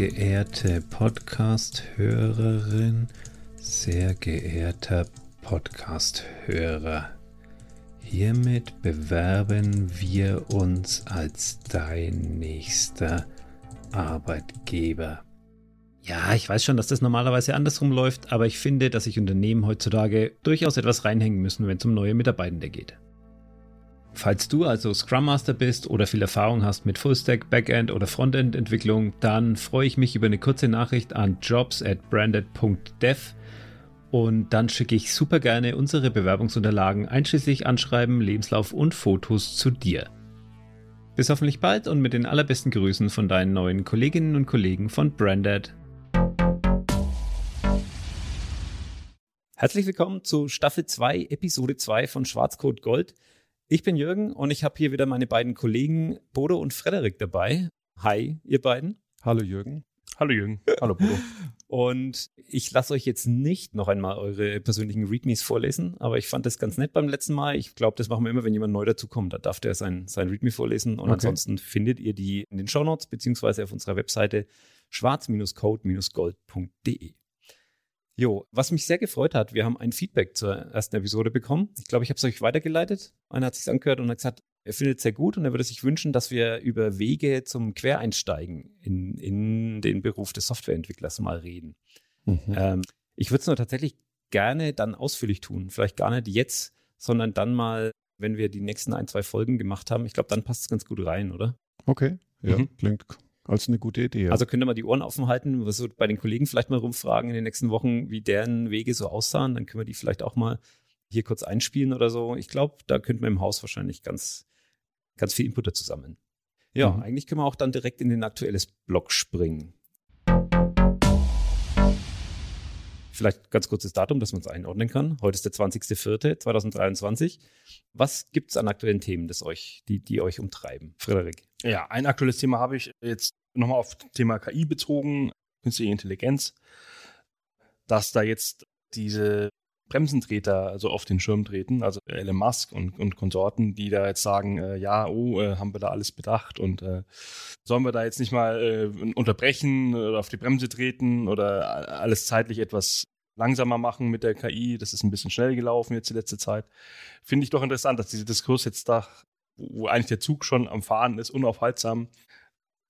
geehrte Podcast-Hörerin, sehr geehrter Podcast-Hörer. Hiermit bewerben wir uns als dein nächster Arbeitgeber. Ja, ich weiß schon, dass das normalerweise andersrum läuft, aber ich finde, dass sich Unternehmen heutzutage durchaus etwas reinhängen müssen, wenn es um neue Mitarbeitende geht. Falls du also Scrum Master bist oder viel Erfahrung hast mit Fullstack, Backend oder Frontend Entwicklung, dann freue ich mich über eine kurze Nachricht an jobs at branded.dev und dann schicke ich super gerne unsere Bewerbungsunterlagen einschließlich Anschreiben, Lebenslauf und Fotos zu dir. Bis hoffentlich bald und mit den allerbesten Grüßen von deinen neuen Kolleginnen und Kollegen von Branded. Herzlich willkommen zu Staffel 2, Episode 2 von Schwarzcode Gold. Ich bin Jürgen und ich habe hier wieder meine beiden Kollegen Bodo und Frederik dabei. Hi, ihr beiden. Hallo Jürgen. Hallo Jürgen. Hallo Bodo. Und ich lasse euch jetzt nicht noch einmal eure persönlichen Readmes vorlesen, aber ich fand das ganz nett beim letzten Mal. Ich glaube, das machen wir immer, wenn jemand neu dazukommt. Da darf der sein, sein Readme vorlesen. Und okay. ansonsten findet ihr die in den Shownotes beziehungsweise auf unserer Webseite schwarz-code-gold.de. Jo, was mich sehr gefreut hat, wir haben ein Feedback zur ersten Episode bekommen. Ich glaube, ich habe es euch weitergeleitet. Einer hat sich angehört und hat gesagt, er findet es sehr gut und er würde sich wünschen, dass wir über Wege zum Quereinsteigen in, in den Beruf des Softwareentwicklers mal reden. Mhm. Ähm, ich würde es nur tatsächlich gerne dann ausführlich tun. Vielleicht gar nicht jetzt, sondern dann mal, wenn wir die nächsten ein, zwei Folgen gemacht haben. Ich glaube, dann passt es ganz gut rein, oder? Okay, ja, mhm. klingt als eine gute Idee. Ja. Also könnt ihr mal die Ohren offen halten, was so bei den Kollegen vielleicht mal rumfragen in den nächsten Wochen, wie deren Wege so aussahen. Dann können wir die vielleicht auch mal hier kurz einspielen oder so. Ich glaube, da könnten wir im Haus wahrscheinlich ganz, ganz viel Input dazu sammeln. Ja, mhm. eigentlich können wir auch dann direkt in den aktuelles Blog springen. Vielleicht ganz kurzes Datum, dass man es einordnen kann. Heute ist der 20.04.2023. Was gibt es an aktuellen Themen, das euch, die, die euch umtreiben? Frederik. Ja, ein aktuelles Thema habe ich jetzt nochmal auf das Thema KI bezogen, künstliche Intelligenz, dass da jetzt diese Bremsentreter also auf den Schirm treten, also Elon Musk und, und Konsorten, die da jetzt sagen, äh, ja, oh, äh, haben wir da alles bedacht und äh, sollen wir da jetzt nicht mal äh, unterbrechen oder auf die Bremse treten oder alles zeitlich etwas langsamer machen mit der KI. Das ist ein bisschen schnell gelaufen jetzt die letzte Zeit. Finde ich doch interessant, dass dieser Diskurs jetzt da, wo eigentlich der Zug schon am Fahren ist, unaufhaltsam,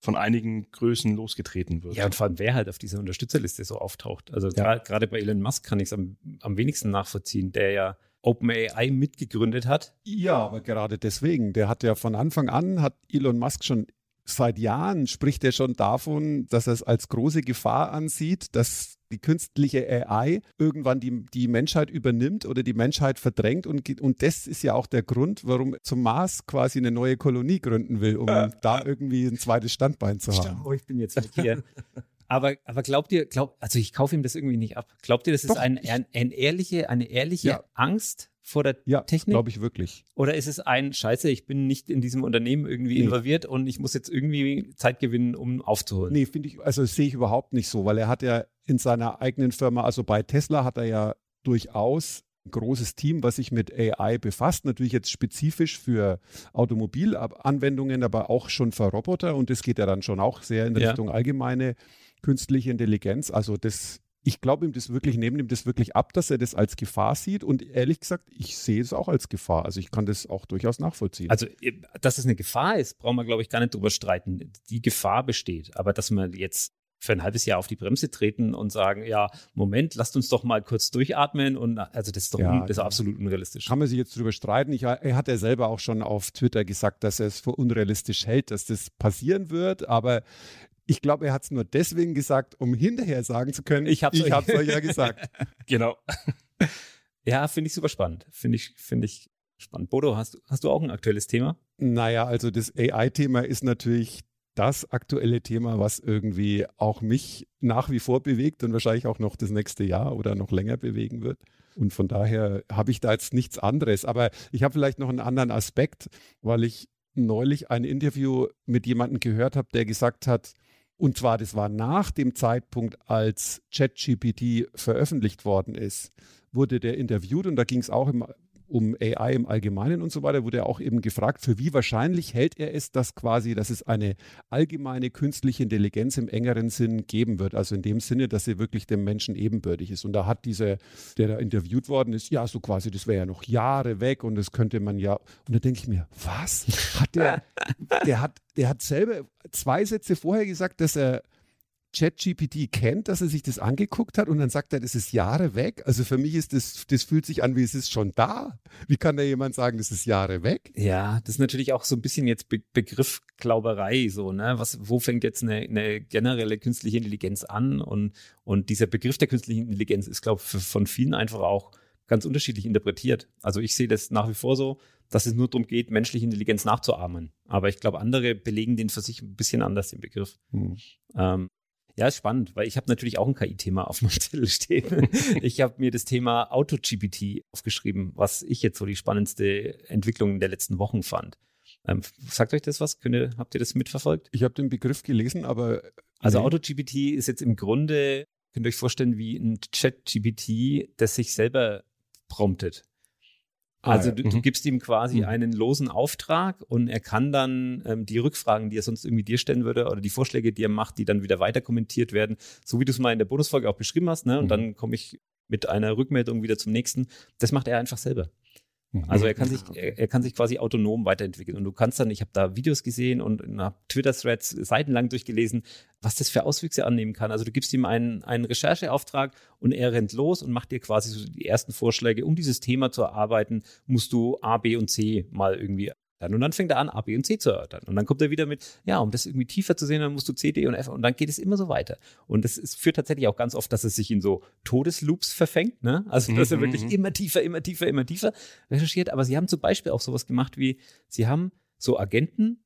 von einigen Größen losgetreten wird. Ja, und vor allem wer halt auf dieser Unterstützerliste so auftaucht. Also ja. gerade bei Elon Musk kann ich es am, am wenigsten nachvollziehen, der ja OpenAI mitgegründet hat. Ja, aber gerade deswegen, der hat ja von Anfang an, hat Elon Musk schon seit Jahren spricht er schon davon, dass er es als große Gefahr ansieht, dass die künstliche AI irgendwann die, die Menschheit übernimmt oder die Menschheit verdrängt. Und, und das ist ja auch der Grund, warum zum Mars quasi eine neue Kolonie gründen will, um äh, da irgendwie ein zweites Standbein zu haben. Oh, ich bin jetzt mit hier. Aber, aber glaubt ihr, glaubt, also ich kaufe ihm das irgendwie nicht ab. Glaubt ihr, das ist ein, ein, ein ehrliche, eine ehrliche ja. Angst vor der ja, Technik? glaube ich wirklich. Oder ist es ein Scheiße, ich bin nicht in diesem Unternehmen irgendwie nee. involviert und ich muss jetzt irgendwie Zeit gewinnen, um aufzuholen? Nee, finde ich, also sehe ich überhaupt nicht so, weil er hat ja in seiner eigenen Firma, also bei Tesla hat er ja durchaus ein großes Team, was sich mit AI befasst. Natürlich jetzt spezifisch für Automobilanwendungen, aber auch schon für Roboter. Und das geht ja dann schon auch sehr in ja. Richtung allgemeine künstliche Intelligenz. Also das ich glaube ihm das wirklich, nehme ihm das wirklich ab, dass er das als Gefahr sieht. Und ehrlich gesagt, ich sehe es auch als Gefahr. Also ich kann das auch durchaus nachvollziehen. Also, dass es eine Gefahr ist, brauchen wir, glaube ich, gar nicht drüber streiten. Die Gefahr besteht. Aber dass wir jetzt für ein halbes Jahr auf die Bremse treten und sagen, ja, Moment, lasst uns doch mal kurz durchatmen und also das ist doch ja, das ist absolut unrealistisch. Kann man sich jetzt drüber streiten. Ich, er hat ja selber auch schon auf Twitter gesagt, dass er es für unrealistisch hält, dass das passieren wird, aber ich glaube, er hat es nur deswegen gesagt, um hinterher sagen zu können, ich habe es euch. euch ja gesagt. genau. Ja, finde ich super spannend. Finde ich, finde ich spannend. Bodo, hast, hast du auch ein aktuelles Thema? Naja, also das AI-Thema ist natürlich das aktuelle Thema, was irgendwie auch mich nach wie vor bewegt und wahrscheinlich auch noch das nächste Jahr oder noch länger bewegen wird. Und von daher habe ich da jetzt nichts anderes. Aber ich habe vielleicht noch einen anderen Aspekt, weil ich neulich ein Interview mit jemandem gehört habe, der gesagt hat, und zwar, das war nach dem Zeitpunkt, als ChatGPT veröffentlicht worden ist, wurde der interviewt und da ging es auch im, um AI im Allgemeinen und so weiter, wurde er auch eben gefragt, für wie wahrscheinlich hält er es, dass quasi, dass es eine allgemeine künstliche Intelligenz im engeren Sinn geben wird. Also in dem Sinne, dass sie wirklich dem Menschen ebenbürtig ist. Und da hat dieser, der da interviewt worden ist, ja, so quasi, das wäre ja noch Jahre weg und das könnte man ja. Und da denke ich mir, was? Hat der, der hat, der hat selber zwei Sätze vorher gesagt, dass er ChatGPT kennt, dass er sich das angeguckt hat und dann sagt er, das ist Jahre weg. Also für mich ist das, das fühlt sich an, wie es ist schon da. Wie kann da jemand sagen, das ist Jahre weg? Ja, das ist natürlich auch so ein bisschen jetzt Be Begriffglauberei, so, ne? Was, wo fängt jetzt eine, eine generelle künstliche Intelligenz an? Und, und dieser Begriff der künstlichen Intelligenz ist, glaube ich, von vielen einfach auch ganz unterschiedlich interpretiert. Also ich sehe das nach wie vor so, dass es nur darum geht, menschliche Intelligenz nachzuahmen. Aber ich glaube, andere belegen den für sich ein bisschen anders, den Begriff. Hm. Ähm, ja, ist spannend, weil ich habe natürlich auch ein KI-Thema auf meinem Zettel stehen. ich habe mir das Thema AutoGPT aufgeschrieben, was ich jetzt so die spannendste Entwicklung der letzten Wochen fand. Ähm, sagt euch das was? Könnt habt ihr das mitverfolgt? Ich habe den Begriff gelesen, aber. Also nee. AutoGPT ist jetzt im Grunde, könnt ihr euch vorstellen, wie ein ChatGPT, das sich selber promptet. Ah, also du, du, mhm. gibst ihm quasi mhm. einen losen Auftrag und er kann dann ähm, die Rückfragen, die er sonst irgendwie dir stellen würde oder die Vorschläge, die er macht, die dann wieder weiter kommentiert werden, so wie du es mal in der Bonusfolge auch beschrieben hast, ne? Und mhm. dann komme ich mit einer Rückmeldung wieder zum nächsten. Das macht er einfach selber. Mhm. Also er kann sich, er, er, kann sich quasi autonom weiterentwickeln. Und du kannst dann, ich habe da Videos gesehen und habe Twitter-Threads seitenlang durchgelesen, was das für Auswüchse annehmen kann. Also du gibst ihm einen, einen Rechercheauftrag und er rennt los und macht dir quasi so die ersten Vorschläge, um dieses Thema zu erarbeiten, musst du A, B und C mal irgendwie dann. Und dann fängt er an, A, B und C zu erörtern. Und dann kommt er wieder mit, ja, um das irgendwie tiefer zu sehen, dann musst du C, D und F. Und dann geht es immer so weiter. Und das ist, führt tatsächlich auch ganz oft, dass es sich in so Todesloops verfängt. Ne? Also, dass er mhm, wirklich mhm. immer tiefer, immer tiefer, immer tiefer recherchiert. Aber sie haben zum Beispiel auch sowas gemacht wie, sie haben so Agenten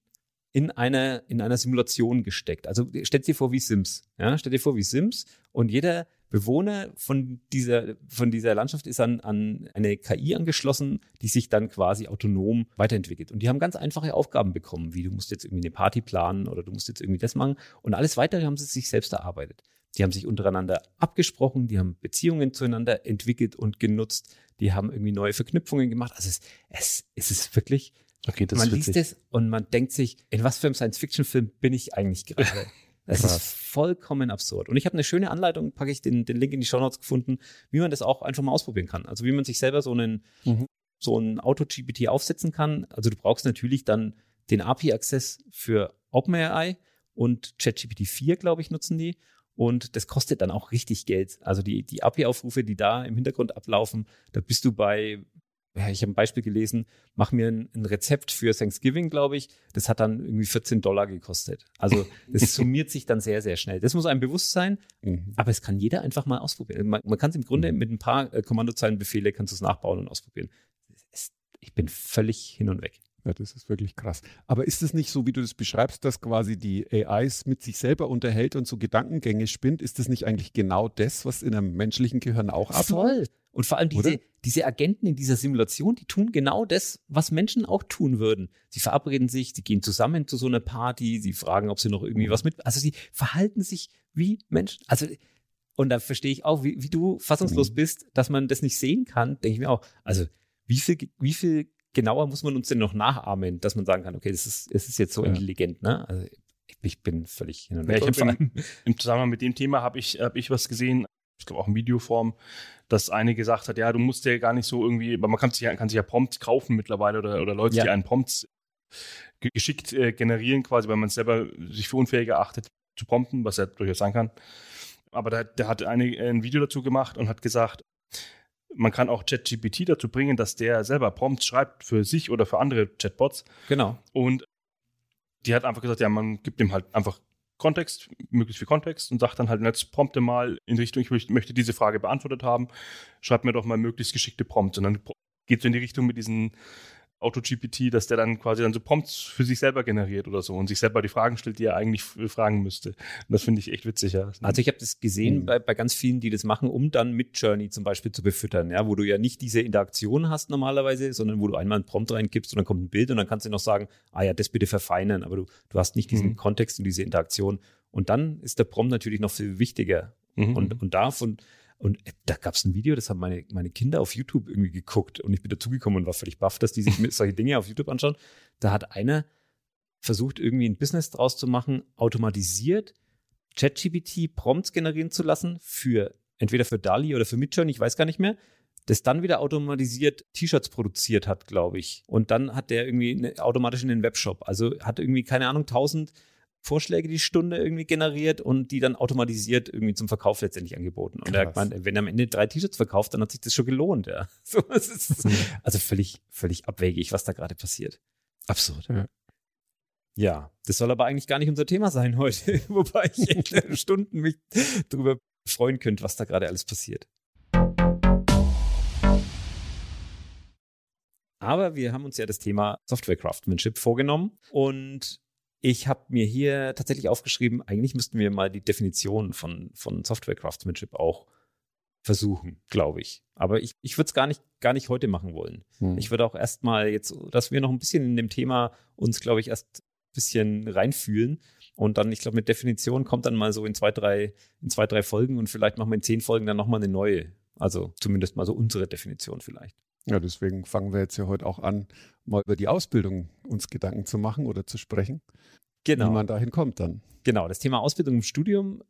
in einer, in einer Simulation gesteckt. Also stellt dir vor wie Sims. Ja, stellt dir vor wie Sims und jeder Bewohner von dieser, von dieser Landschaft ist an, an eine KI angeschlossen, die sich dann quasi autonom weiterentwickelt. Und die haben ganz einfache Aufgaben bekommen, wie du musst jetzt irgendwie eine Party planen oder du musst jetzt irgendwie das machen. Und alles weitere haben sie sich selbst erarbeitet. Die haben sich untereinander abgesprochen, die haben Beziehungen zueinander entwickelt und genutzt, die haben irgendwie neue Verknüpfungen gemacht. Also es, es, es ist wirklich, okay, man liest es und man denkt sich, in was für einem Science-Fiction-Film bin ich eigentlich gerade? Es ist vollkommen absurd. Und ich habe eine schöne Anleitung, packe ich den, den Link in die Show Notes gefunden, wie man das auch einfach mal ausprobieren kann. Also wie man sich selber so einen, mhm. so ein Auto-GPT aufsetzen kann. Also du brauchst natürlich dann den API-Access für OpenAI und ChatGPT 4, glaube ich, nutzen die. Und das kostet dann auch richtig Geld. Also die, die API-Aufrufe, die da im Hintergrund ablaufen, da bist du bei ich habe ein Beispiel gelesen, mach mir ein, ein Rezept für Thanksgiving, glaube ich. Das hat dann irgendwie 14 Dollar gekostet. Also das summiert sich dann sehr, sehr schnell. Das muss einem bewusst sein, mhm. aber es kann jeder einfach mal ausprobieren. Man, man kann es im Grunde mhm. mit ein paar äh, Kommandozeilenbefehle kannst du es nachbauen und ausprobieren. Es, ich bin völlig hin und weg. Ja, das ist wirklich krass. Aber ist es nicht so, wie du das beschreibst, dass quasi die AIs mit sich selber unterhält und so Gedankengänge spinnt? Ist das nicht eigentlich genau das, was in einem menschlichen Gehirn auch abläuft? Voll. Und vor allem diese, diese Agenten in dieser Simulation, die tun genau das, was Menschen auch tun würden. Sie verabreden sich, sie gehen zusammen zu so einer Party, sie fragen, ob sie noch irgendwie was mit, also sie verhalten sich wie Menschen. Also, und da verstehe ich auch, wie, wie du fassungslos mhm. bist, dass man das nicht sehen kann, denke ich mir auch. Also, wie viel, wie viel genauer muss man uns denn noch nachahmen, dass man sagen kann, okay, das ist, es ist jetzt so ja. intelligent, ne? Also, ich bin völlig hin und weg. Ja, ich im, Im Zusammenhang mit dem Thema habe ich, hab ich was gesehen, ich glaube auch in Videoform, dass eine gesagt hat, ja, du musst ja gar nicht so irgendwie, aber man kann sich ja, kann sich ja Prompts kaufen mittlerweile oder, oder Leute, ja. die einen Prompts geschickt äh, generieren, quasi, weil man selber sich für unfähig erachtet zu prompten, was ja durchaus sein kann. Aber der, der hat eine, ein Video dazu gemacht und hat gesagt, man kann auch ChatGPT dazu bringen, dass der selber Prompts schreibt für sich oder für andere Chatbots. Genau. Und die hat einfach gesagt, ja, man gibt dem halt einfach Kontext, möglichst viel Kontext und sagt dann halt, jetzt prompte mal in Richtung, ich möchte diese Frage beantwortet haben, schreib mir doch mal möglichst geschickte Prompts. Und dann geht es in die Richtung mit diesen AutoGPT, dass der dann quasi dann so Prompts für sich selber generiert oder so und sich selber die Fragen stellt, die er eigentlich fragen müsste. Und das finde ich echt witzig. Ja. Also ich habe das gesehen mhm. bei, bei ganz vielen, die das machen, um dann mit Journey zum Beispiel zu befüttern, ja, wo du ja nicht diese Interaktion hast normalerweise, sondern wo du einmal einen Prompt reingibst und dann kommt ein Bild und dann kannst du noch sagen, ah ja, das bitte verfeinern, aber du, du hast nicht diesen mhm. Kontext und diese Interaktion. Und dann ist der Prompt natürlich noch viel wichtiger. Mhm. Und, und davon, Und äh, da gab es ein Video, das haben meine, meine Kinder auf YouTube irgendwie geguckt und ich bin dazugekommen und war völlig baff, dass die sich solche Dinge auf YouTube anschauen. Da hat einer versucht, irgendwie ein Business draus zu machen, automatisiert ChatGPT Prompts generieren zu lassen für entweder für DALI oder für Midjourney, ich weiß gar nicht mehr, das dann wieder automatisiert T-Shirts produziert hat, glaube ich. Und dann hat der irgendwie eine, automatisch in den Webshop. Also hat irgendwie, keine Ahnung, 1000 Vorschläge die Stunde irgendwie generiert und die dann automatisiert irgendwie zum Verkauf letztendlich angeboten. Und er meint, wenn er am Ende drei T-Shirts verkauft, dann hat sich das schon gelohnt, ja. So, ist, also völlig, völlig abwegig, was da gerade passiert. Absurd. Ja. ja. das soll aber eigentlich gar nicht unser Thema sein heute, wobei ich Stunden mich darüber freuen könnte, was da gerade alles passiert. Aber wir haben uns ja das Thema Software Craftsmanship vorgenommen und ich habe mir hier tatsächlich aufgeschrieben, eigentlich müssten wir mal die Definition von, von Software Craftsmanship auch versuchen, glaube ich. Aber ich, ich würde es gar nicht, gar nicht heute machen wollen. Hm. Ich würde auch erstmal jetzt, dass wir noch ein bisschen in dem Thema uns, glaube ich, erst ein bisschen reinfühlen. Und dann, ich glaube, mit Definition kommt dann mal so in zwei, drei, in zwei, drei Folgen und vielleicht machen wir in zehn Folgen dann nochmal eine neue. Also zumindest mal so unsere Definition vielleicht. Ja, deswegen fangen wir jetzt ja heute auch an, mal über die Ausbildung uns Gedanken zu machen oder zu sprechen. Genau. Wie man dahin kommt dann. Genau, das Thema Ausbildung im Studium.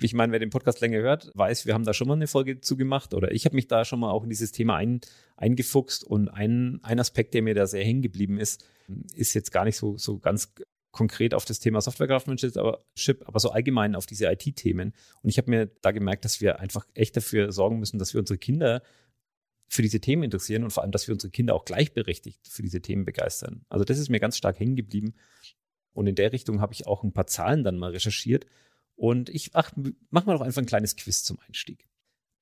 Ich meine, wer den Podcast länger hört, weiß, wir haben da schon mal eine Folge zugemacht oder ich habe mich da schon mal auch in dieses Thema ein, eingefuchst und ein, ein Aspekt, der mir da sehr hängen geblieben ist, ist jetzt gar nicht so, so ganz konkret auf das Thema Software Craftsmanship, aber, aber so allgemein auf diese IT-Themen. Und ich habe mir da gemerkt, dass wir einfach echt dafür sorgen müssen, dass wir unsere Kinder für diese Themen interessieren und vor allem, dass wir unsere Kinder auch gleichberechtigt für diese Themen begeistern. Also das ist mir ganz stark hängen geblieben. Und in der Richtung habe ich auch ein paar Zahlen dann mal recherchiert. Und ich ach, mach mal doch einfach ein kleines Quiz zum Einstieg.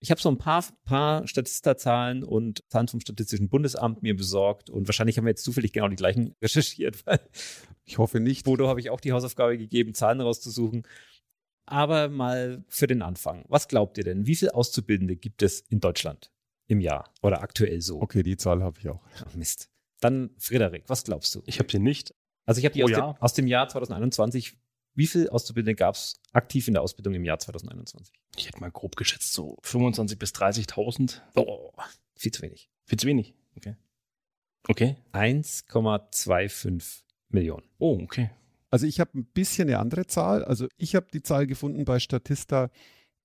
Ich habe so ein paar, paar Statista-Zahlen und Zahlen vom Statistischen Bundesamt mir besorgt und wahrscheinlich haben wir jetzt zufällig genau die gleichen recherchiert. ich hoffe nicht. Bodo habe ich auch die Hausaufgabe gegeben, Zahlen rauszusuchen. Aber mal für den Anfang. Was glaubt ihr denn? Wie viele Auszubildende gibt es in Deutschland? Im Jahr oder aktuell so. Okay, die Zahl habe ich auch. Ach, Mist. Dann, Frederik, was glaubst du? Ich habe sie nicht. Also ich habe die aus, Jahr? Dem, aus dem Jahr 2021. Wie viele Auszubildende gab es aktiv in der Ausbildung im Jahr 2021? Ich hätte mal grob geschätzt so 25.000 bis 30.000. Oh, viel zu wenig. Viel zu wenig. Okay. Okay. 1,25 Millionen. Oh, okay. Also ich habe ein bisschen eine andere Zahl. Also ich habe die Zahl gefunden bei Statista,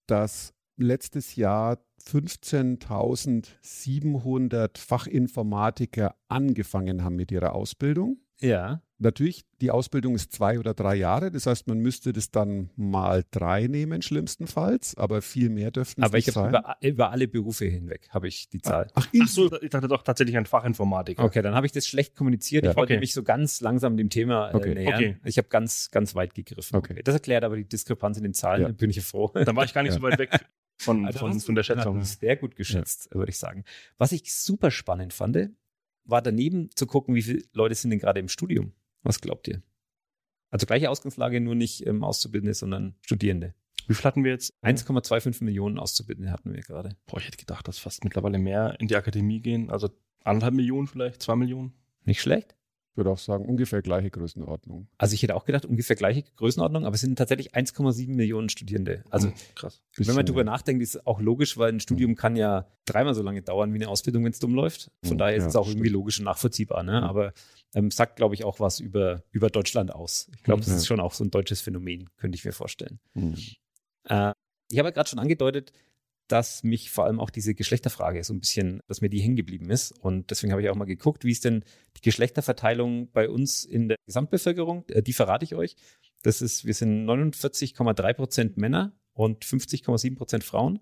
dass letztes Jahr 15.700 Fachinformatiker angefangen haben mit ihrer Ausbildung. Ja. Natürlich, die Ausbildung ist zwei oder drei Jahre. Das heißt, man müsste das dann mal drei nehmen, schlimmstenfalls. Aber viel mehr dürften es nicht sein. Aber ich habe über, alle Berufe hinweg, habe ich die Zahl. Ach, Ach so, ich dachte doch tatsächlich ein Fachinformatiker. Okay, dann habe ich das schlecht kommuniziert. Ja. Ich wollte okay. mich so ganz langsam dem Thema äh, okay. nähern. Okay. Ich habe ganz, ganz weit gegriffen. Okay. Das erklärt aber die Diskrepanz in den Zahlen. Ja. Bin ich froh. Dann war ich gar nicht ja. so weit weg von, also von, von der Schätzung. Sehr gut geschätzt, ja. würde ich sagen. Was ich super spannend fand, war daneben zu gucken, wie viele Leute sind denn gerade im Studium. Was glaubt ihr? Also gleiche Ausgangslage, nur nicht ähm, Auszubildende, sondern Studierende. Wie viel hatten wir jetzt? 1,25 Millionen Auszubildende hatten wir gerade. Boah, ich hätte gedacht, dass fast mittlerweile mehr in die Akademie gehen. Also anderthalb Millionen vielleicht, zwei Millionen. Nicht schlecht. Ich würde auch sagen, ungefähr gleiche Größenordnung. Also ich hätte auch gedacht, ungefähr gleiche Größenordnung, aber es sind tatsächlich 1,7 Millionen Studierende. Also hm, krass. Wenn man darüber nachdenkt, ist es auch logisch, weil ein Studium mhm. kann ja dreimal so lange dauern wie eine Ausbildung, wenn es dumm läuft. Von mhm, daher ist ja, es auch stimmt. irgendwie logisch und nachvollziehbar. Ne? Mhm. Aber ähm, sagt, glaube ich, auch was über, über Deutschland aus. Ich glaube, das ist schon auch so ein deutsches Phänomen, könnte ich mir vorstellen. Äh, ich habe ja gerade schon angedeutet, dass mich vor allem auch diese Geschlechterfrage so ein bisschen, dass mir die hängen geblieben ist. Und deswegen habe ich auch mal geguckt, wie ist denn die Geschlechterverteilung bei uns in der Gesamtbevölkerung? Äh, die verrate ich euch. Das ist, wir sind 49,3 Prozent Männer und 50,7 Prozent Frauen.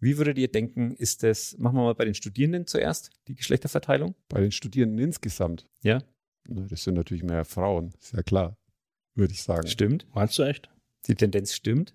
Wie würdet ihr denken, ist das, machen wir mal bei den Studierenden zuerst, die Geschlechterverteilung? Bei den Studierenden insgesamt? Ja. Das sind natürlich mehr Frauen, ist ja klar, würde ich sagen. Stimmt. Meinst du echt? Die Tendenz stimmt.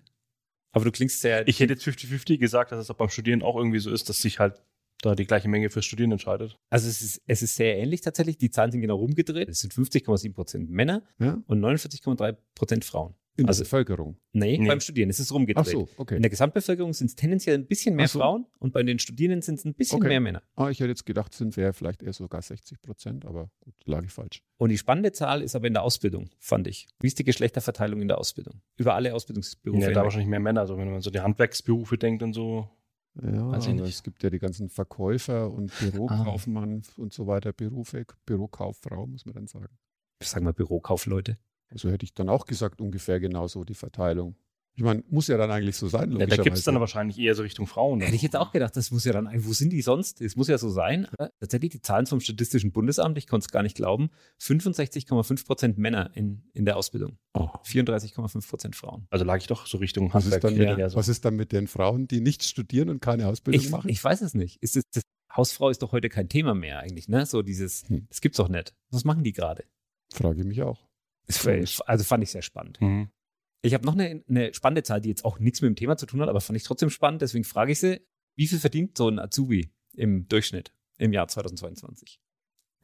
Aber du klingst sehr. Ich hätte jetzt 50-50 gesagt, dass es auch beim Studieren auch irgendwie so ist, dass sich halt da die gleiche Menge fürs Studieren entscheidet. Also es ist, es ist sehr ähnlich tatsächlich. Die Zahlen sind genau rumgedreht. Es sind 50,7 Prozent Männer ja? und 49,3 Prozent Frauen. In also, der Bevölkerung? Nee, nee, beim Studieren. Es ist rumgedreht. Ach so, okay. In der Gesamtbevölkerung sind es tendenziell ein bisschen mehr so. Frauen und bei den Studierenden sind es ein bisschen okay. mehr Männer. Ah, ich hätte jetzt gedacht, sind wir vielleicht eher sogar 60 Prozent, aber gut, lag ich falsch. Und die spannende Zahl ist aber in der Ausbildung, fand ich. Wie ist die Geschlechterverteilung in der Ausbildung? Über alle Ausbildungsberufe. Ja, da wahrscheinlich mehr Männer. Also wenn man so die Handwerksberufe denkt und so, Ja, Weiß ich aber nicht. es gibt ja die ganzen Verkäufer und Bürokaufmann und so weiter, Berufe, Bürokauffrau, muss man dann sagen. Ich sag mal Bürokaufleute. Also hätte ich dann auch gesagt, ungefähr genauso die Verteilung. Ich meine, muss ja dann eigentlich so sein, Ja, da gibt es dann wahrscheinlich eher so Richtung Frauen. Hätte ich jetzt auch gedacht, das muss ja dann, wo sind die sonst? Es muss ja so sein. Aber tatsächlich die Zahlen vom Statistischen Bundesamt, ich konnte es gar nicht glauben, 65,5 Prozent Männer in, in der Ausbildung, Oh. 34,5 Prozent Frauen. Also lag ich doch so Richtung Was ist, dann mit, so. was ist dann mit den Frauen, die nicht studieren und keine Ausbildung Ich, machen? ich weiß es nicht. Ist es, das, Hausfrau ist doch heute kein Thema mehr eigentlich, ne? So dieses, Hm. das gibt's doch nicht. Was machen die gerade? Frage ich mich auch. Ist- Also fand ich sehr spannend. Mhm. Ich habe noch eine, eine spannende Zahl, die jetzt auch nichts mit dem Thema zu tun hat, aber fand ich trotzdem spannend. Deswegen frage ich sie, wie viel verdient so ein Azubi im Durchschnitt im Jahr 2022?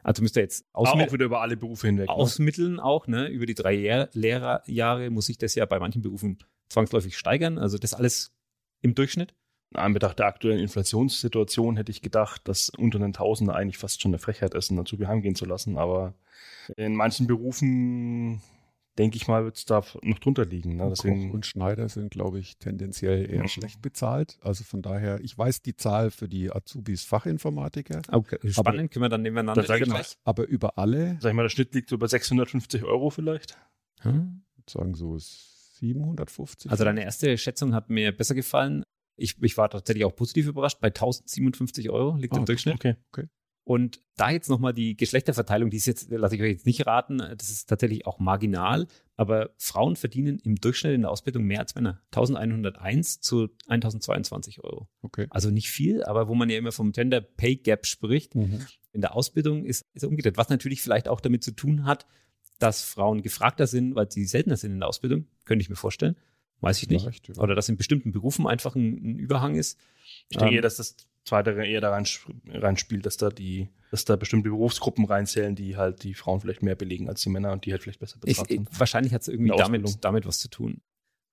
Also müsst ihr jetzt Auch, ausmi auch wieder über alle Berufe hinweg. ne? ausmitteln auch, ne? Über die drei Jahr Lehrerjahre muss sich das ja bei manchen Berufen zwangsläufig steigern. Also das alles im Durchschnitt. In Anbetracht der aktuellen Inflationssituation hätte ich gedacht, dass unter den Tausender eigentlich fast schon eine Frechheit ist, einen Azubi heimgehen zu lassen. Aber in manchen Berufen, denke ich mal, wird es da noch drunter liegen. Ne? Koch Deswegen, und Schneider sind, glaube ich, tendenziell eher Mhm. schlecht bezahlt. Also von daher, ich weiß die Zahl für die Azubis Fachinformatiker, Okay, spannend, können wir dann nebeneinander Da gleich. aber über alle, sag ich mal, der Schnitt liegt so bei 650 Euro vielleicht. Hm? ich würde sagen so 750. Also deine erste Schätzung hat mir besser gefallen. Ich, ich war tatsächlich auch positiv überrascht. Bei 1057 Euro liegt Ah, im Durchschnitt. Okay. Und da jetzt nochmal die Geschlechterverteilung, die ist jetzt, lasse ich euch jetzt nicht raten, das ist tatsächlich auch marginal, aber Frauen verdienen im Durchschnitt in der Ausbildung mehr als Männer. 1101 zu 1022 Euro. Okay. Also nicht viel, aber wo man ja immer vom Gender Pay Gap spricht, Mhm. in der Ausbildung ist es umgedreht. Was natürlich vielleicht auch damit zu tun hat, dass Frauen gefragter sind, weil sie seltener sind in der Ausbildung, könnte ich mir vorstellen. Weiß ich nicht. Vielleicht, ja. Oder dass in bestimmten Berufen einfach ein, ein Überhang ist. Ich denke Ähm, eher, dass das Zweite eher da rein, reinspielt, dass da die, dass da bestimmte Berufsgruppen reinzählen, die halt die Frauen vielleicht mehr belegen als die Männer und die halt vielleicht besser bezahlt ich, sind. wahrscheinlich hat es irgendwie damit, damit was zu tun.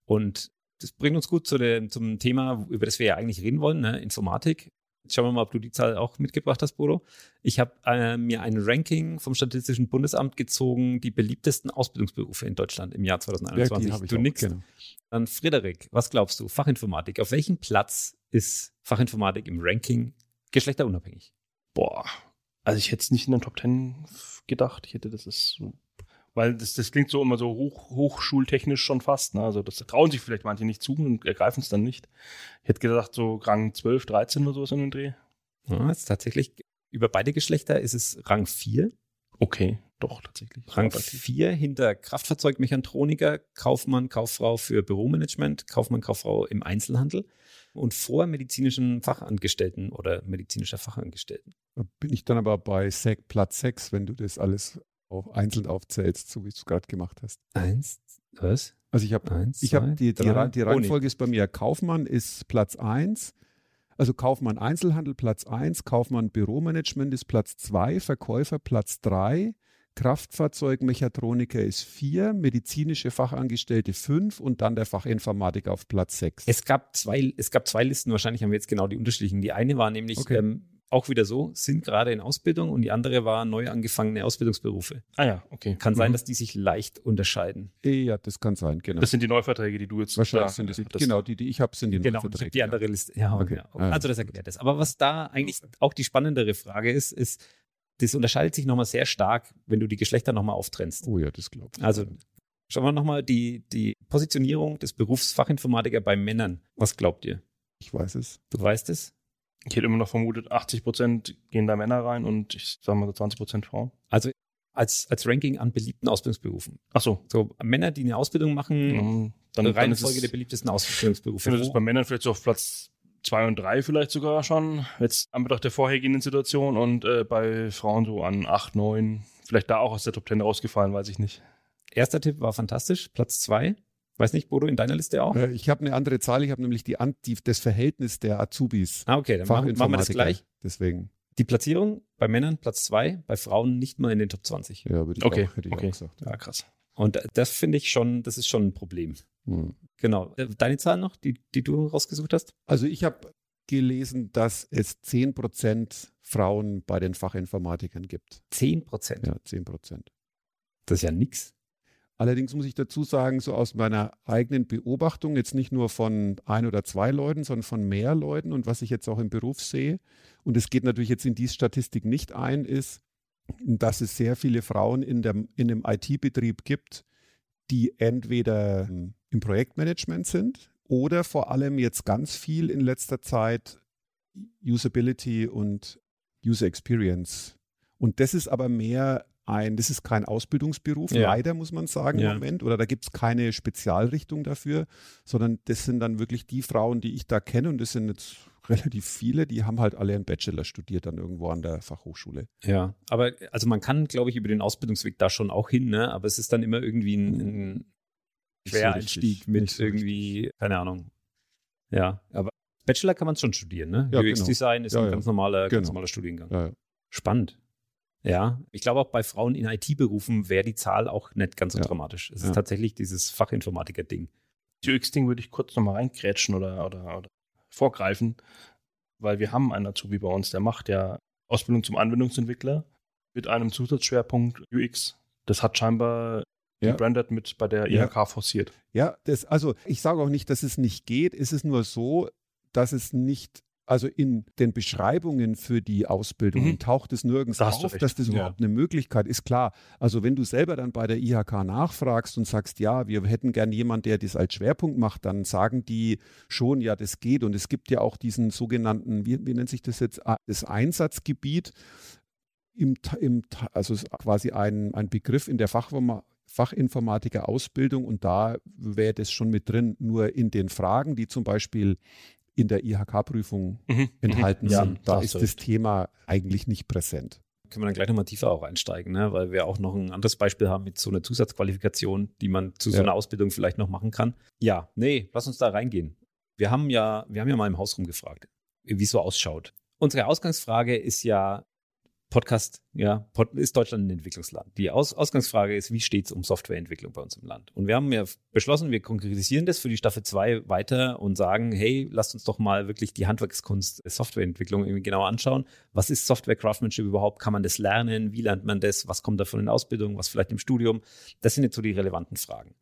Und das bringt uns gut zu dem, zum Thema, über das wir ja eigentlich reden wollen, ne? Informatik. Jetzt schauen wir mal, ob du die Zahl auch mitgebracht hast, Bodo. Ich habe äh, mir ein Ranking vom Statistischen Bundesamt gezogen, die beliebtesten Ausbildungsberufe in Deutschland im Jahr Ja, 2021. die habe ich du auch, nix. genau. Dann Frederik, was glaubst du? Fachinformatik. Auf welchem Platz ist Fachinformatik im Ranking geschlechterunabhängig? Boah, also ich hätte es nicht in den Top Ten gedacht. Ich hätte das ist so, weil das, das klingt so immer so hoch, hochschultechnisch schon fast. Ne? Also das trauen sich vielleicht manche nicht zu und ergreifen es dann nicht. Ich hätte gedacht so Rang 12, 13 oder sowas in den Dreh. Ja, ist tatsächlich über beide Geschlechter ist es Rang 4. Okay, doch tatsächlich. Rang Aber- 4 hinter Kraftfahrzeugmechatroniker, Kaufmann, Kauffrau für Büromanagement, Kaufmann, Kauffrau im Einzelhandel und vor medizinischen Fachangestellten oder medizinischer Fachangestellten. Da bin ich dann aber bei Sek, Platz 6, wenn du das alles auf, einzeln aufzählst, so wie du es gerade gemacht hast. Eins, was? Also ich habe Eins, ich die, die, drei. Die Oh. Reihenfolge ist bei mir Kaufmann ist Platz 1. Also Kaufmann Einzelhandel Platz 1, Kaufmann Büromanagement ist Platz 2, Verkäufer Platz 3, Kraftfahrzeugmechatroniker ist 4, medizinische Fachangestellte 5 und dann der Fachinformatiker auf Platz 6. Es gab zwei, es gab zwei Listen, wahrscheinlich haben wir jetzt genau die unterschiedlichen. Die eine war nämlich Okay. ähm, auch wieder so, sind gerade in Ausbildung und die andere war neu angefangene Ausbildungsberufe. Ah ja, okay. Kann sein, Mhm. dass die sich leicht unterscheiden. ja, das kann sein, genau. Das sind die Neuverträge, die du jetzt Wahrscheinlich da- sind das, das- genau, die, die ich habe, sind die Genau, Verträge, die andere Liste. Ja, Okay. ja. Ah. Also das erklärt es. Aber was da eigentlich auch die spannendere Frage ist, ist, das unterscheidet sich nochmal sehr stark, wenn du die Geschlechter nochmal auftrennst. Oh ja, das glaube ich. Also schauen wir nochmal die, die Positionierung des Berufs Fachinformatiker bei Männern. Was glaubt ihr? Ich weiß es. Du weißt es? Ich hätte immer noch vermutet, 80 Prozent gehen da Männer rein und ich sage mal so 20 Prozent Frauen. Also als, als Ranking an beliebten Ausbildungsberufen. Ach so. So Männer, die eine Ausbildung machen, Mhm. Dann, Reihenfolge der es, beliebtesten ich Ausbildungsberufe. finde, das ist bei Männern vielleicht so auf Platz zwei und drei vielleicht sogar schon. Jetzt anbetracht der vorhergehenden Situation und äh, bei Frauen so an acht, neun. Vielleicht da auch aus der Top Ten rausgefallen, weiß ich nicht. Erster Tipp war fantastisch, Platz zwei. Weiß nicht, Bodo, in deiner Liste auch? Äh, ich habe eine andere Zahl, ich habe nämlich die, die, das Verhältnis der Azubis. Ah, okay, dann machen, machen wir das gleich. Deswegen, Die Platzierung bei Männern Platz zwei, bei Frauen nicht mal in den Top 20. ja, würde ich Okay, auch, hätte ich okay. auch gesagt. Ja, krass. Und das finde ich schon, das ist schon ein Problem. Hm. Genau. Äh, Deine Zahl noch, die, die du rausgesucht hast? Also ich habe gelesen, dass es 10% Frauen bei den Fachinformatikern gibt. 10 Prozent. Ja, 10%. Das ist ja nix. Allerdings muss ich dazu sagen, so aus meiner eigenen Beobachtung, jetzt nicht nur von ein oder zwei Leuten, sondern von mehr Leuten und was ich jetzt auch im Beruf sehe, und es geht natürlich jetzt in diese Statistik nicht ein, ist, dass es sehr viele Frauen in, der, in dem IT-Betrieb gibt, die entweder im Projektmanagement sind oder vor allem jetzt ganz viel in letzter Zeit Usability und User Experience. Und das ist aber mehr ein, das ist kein Ausbildungsberuf, ja. leider muss man sagen ja. im Moment, oder da gibt es keine Spezialrichtung dafür, sondern das sind dann wirklich die Frauen, die ich da kenne und das sind jetzt relativ viele, die haben halt alle einen Bachelor studiert dann irgendwo an der Fachhochschule. Ja, aber also man kann, glaube ich, über den Ausbildungsweg da schon auch hin, ne? aber es ist dann immer irgendwie ein, ein Quereinstieg so mit so irgendwie, richtig. keine Ahnung. Ja, aber Bachelor kann man schon studieren, ne? Ja, UX-Design genau. ist ein ganz normaler, genau. ganz normaler Studiengang. Spannend. Ja, ich glaube auch bei Frauen in IT-Berufen wäre die Zahl auch nicht ganz so ja. dramatisch. Es ja. ist tatsächlich dieses Fachinformatiker-Ding. UX-Ding würde ich kurz nochmal reingrätschen oder, oder, oder vorgreifen, weil wir haben einen Azubi bei uns, der macht ja Ausbildung zum Anwendungsentwickler mit einem Zusatzschwerpunkt UX. Das hat scheinbar ja. gebrandet mit bei der IHK ja. forciert. Ja, das, also ich sage auch nicht, dass es nicht geht. Es ist nur so, dass es nicht also in den Beschreibungen für die Ausbildung mhm. taucht es nirgends da auf, dass das überhaupt ja. eine Möglichkeit ist. Klar, also wenn du selber dann bei der IHK nachfragst und sagst, ja, wir hätten gern jemanden, der das als Schwerpunkt macht, dann sagen die schon, ja, das geht. Und es gibt ja auch diesen sogenannten, wie, wie nennt sich das jetzt, das Einsatzgebiet. Im, im, also quasi ein, ein Begriff in der Fachform Fachinformatiker-Ausbildung und da wäre das schon mit drin. Nur in den Fragen, die zum Beispiel in der IHK-Prüfung mhm. mhm. enthalten ja, sind. Da ist das Thema eigentlich nicht präsent. Können wir dann gleich nochmal tiefer auch einsteigen, ne? weil wir auch noch ein anderes Beispiel haben mit so einer Zusatzqualifikation, die man zu so ja. einer Ausbildung vielleicht noch machen kann. Ja, nee, lass uns da reingehen. Wir haben ja, wir haben ja mal im Haus rumgefragt, wie es so ausschaut. Unsere Ausgangsfrage ist ja, Podcast, ja, ist Deutschland ein Entwicklungsland? Die Aus Ausgangsfrage ist, wie steht es um Softwareentwicklung bei uns im Land? Und wir haben ja beschlossen, wir konkretisieren das für die Staffel 2 weiter und sagen, hey, lasst uns doch mal wirklich die Handwerkskunst Softwareentwicklung irgendwie genau anschauen. Was ist Software Craftsmanship überhaupt? Kann man das lernen? Wie lernt man das? Was kommt davon in Ausbildung? Was vielleicht im Studium? Das sind jetzt so die relevanten Fragen.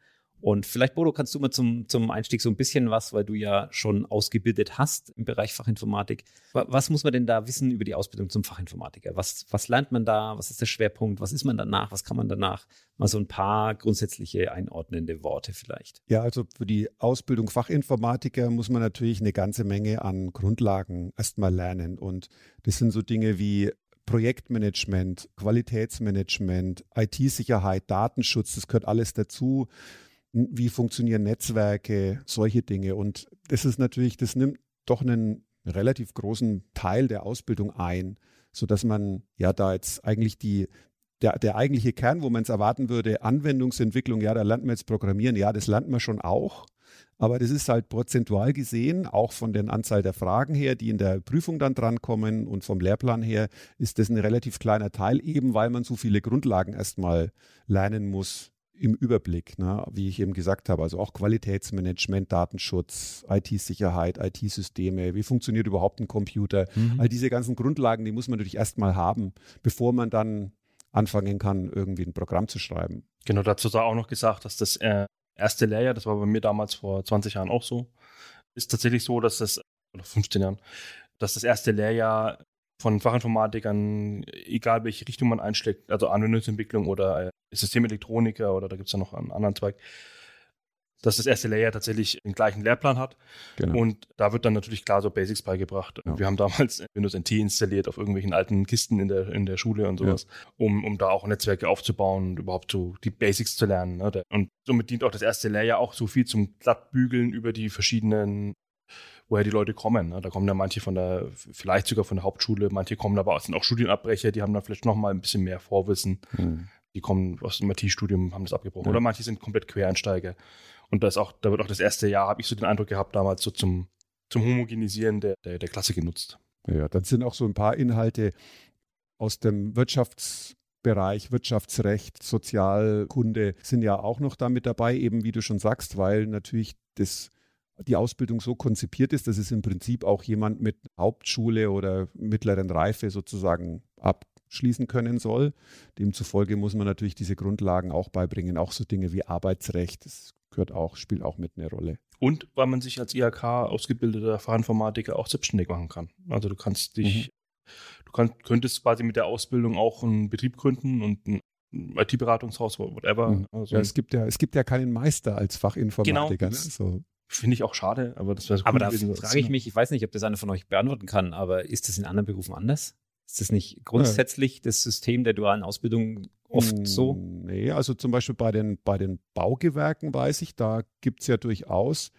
Und vielleicht, Bodo, kannst du mal zum, zum Einstieg so ein bisschen was, weil du ja schon ausgebildet hast im Bereich Fachinformatik. Was muss man denn da wissen über die Ausbildung zum Fachinformatiker? Was, was lernt man da? Was ist der Schwerpunkt? Was ist man danach? Was kann man danach? Mal so ein paar grundsätzliche einordnende Worte vielleicht. Ja, also für die Ausbildung Fachinformatiker muss man natürlich eine ganze Menge an Grundlagen erstmal lernen. Und das sind so Dinge wie Projektmanagement, Qualitätsmanagement, IT-Sicherheit, Datenschutz, das gehört alles dazu wie funktionieren Netzwerke, solche Dinge. Und das ist natürlich, das nimmt doch einen relativ großen Teil der Ausbildung ein, sodass man ja da jetzt eigentlich die, der, der eigentliche Kern, wo man es erwarten würde, Anwendungsentwicklung, ja, da lernt man jetzt Programmieren, ja, das lernt man schon auch. Aber das ist halt prozentual gesehen, auch von der Anzahl der Fragen her, die in der Prüfung dann drankommen und vom Lehrplan her, ist das ein relativ kleiner Teil, eben weil man so viele Grundlagen erstmal lernen muss, im Überblick, ne? wie ich eben gesagt habe. Also auch Qualitätsmanagement, Datenschutz, IT-Sicherheit, IT-Systeme, wie funktioniert überhaupt ein Computer. Mhm. All diese ganzen Grundlagen, die muss man natürlich erstmal haben, bevor man dann anfangen kann, irgendwie ein Programm zu schreiben. Genau, dazu sei auch noch gesagt, dass das äh, erste Lehrjahr, das war bei mir damals vor 20 Jahren auch so, ist tatsächlich so, dass das, oder 15 Jahren, dass das erste Lehrjahr von Fachinformatikern, egal welche Richtung man einschlägt, also Anwendungsentwicklung oder äh, Systemelektroniker oder da gibt es ja noch einen anderen Zweig, dass das erste Layer tatsächlich den gleichen Lehrplan hat. Genau. Und da wird dann natürlich klar so Basics beigebracht. Ja. Wir haben damals Windows NT installiert auf irgendwelchen alten Kisten in der, in der Schule und sowas, ja. um, um da auch Netzwerke aufzubauen und überhaupt so die Basics zu lernen. Ne? Und somit dient auch das erste Layer auch so viel zum Glattbügeln über die verschiedenen woher die Leute kommen. Ne? Da kommen ja manche von der, vielleicht sogar von der Hauptschule, manche kommen aber auch, sind auch Studienabbrecher, die haben dann vielleicht noch mal ein bisschen mehr Vorwissen. Mhm. Die kommen aus dem IT-Studium, haben das abgebrochen. Ja. Oder manche sind komplett Quereinsteiger. Und da ist auch, da wird auch das erste Jahr, habe ich so den Eindruck gehabt, damals so zum, zum Homogenisieren der, der, der Klasse genutzt. Ja, dann sind auch so ein paar Inhalte aus dem Wirtschaftsbereich, Wirtschaftsrecht, Sozialkunde sind ja auch noch damit dabei, eben wie du schon sagst, weil natürlich das die Ausbildung so konzipiert ist, dass es im Prinzip auch jemand mit Hauptschule oder mittleren Reife sozusagen ab abschließen können soll. Demzufolge muss man natürlich diese Grundlagen auch beibringen, auch so Dinge wie Arbeitsrecht, das gehört auch, spielt auch mit eine Rolle. Und weil man sich als IHK ausgebildeter Fachinformatiker auch selbstständig machen kann. Also du kannst dich, mhm. du kann, könntest quasi mit der Ausbildung auch einen Betrieb gründen und ein IT-Beratungshaus, whatever. Mhm. Also ja, es gibt ja, es gibt ja keinen Meister als Fachinformatiker. Genau. Ne? So. Finde ich auch schade, aber das wäre so Aber cool da gewesen, frage ich mich, ich weiß nicht, ob das einer von euch beantworten kann, aber ist das in anderen Berufen anders? Ist das nicht grundsätzlich ja. das System der dualen Ausbildung oft so? Nee, also zum Beispiel bei den, bei den Baugewerken weiß ich, da gibt es ja durchaus,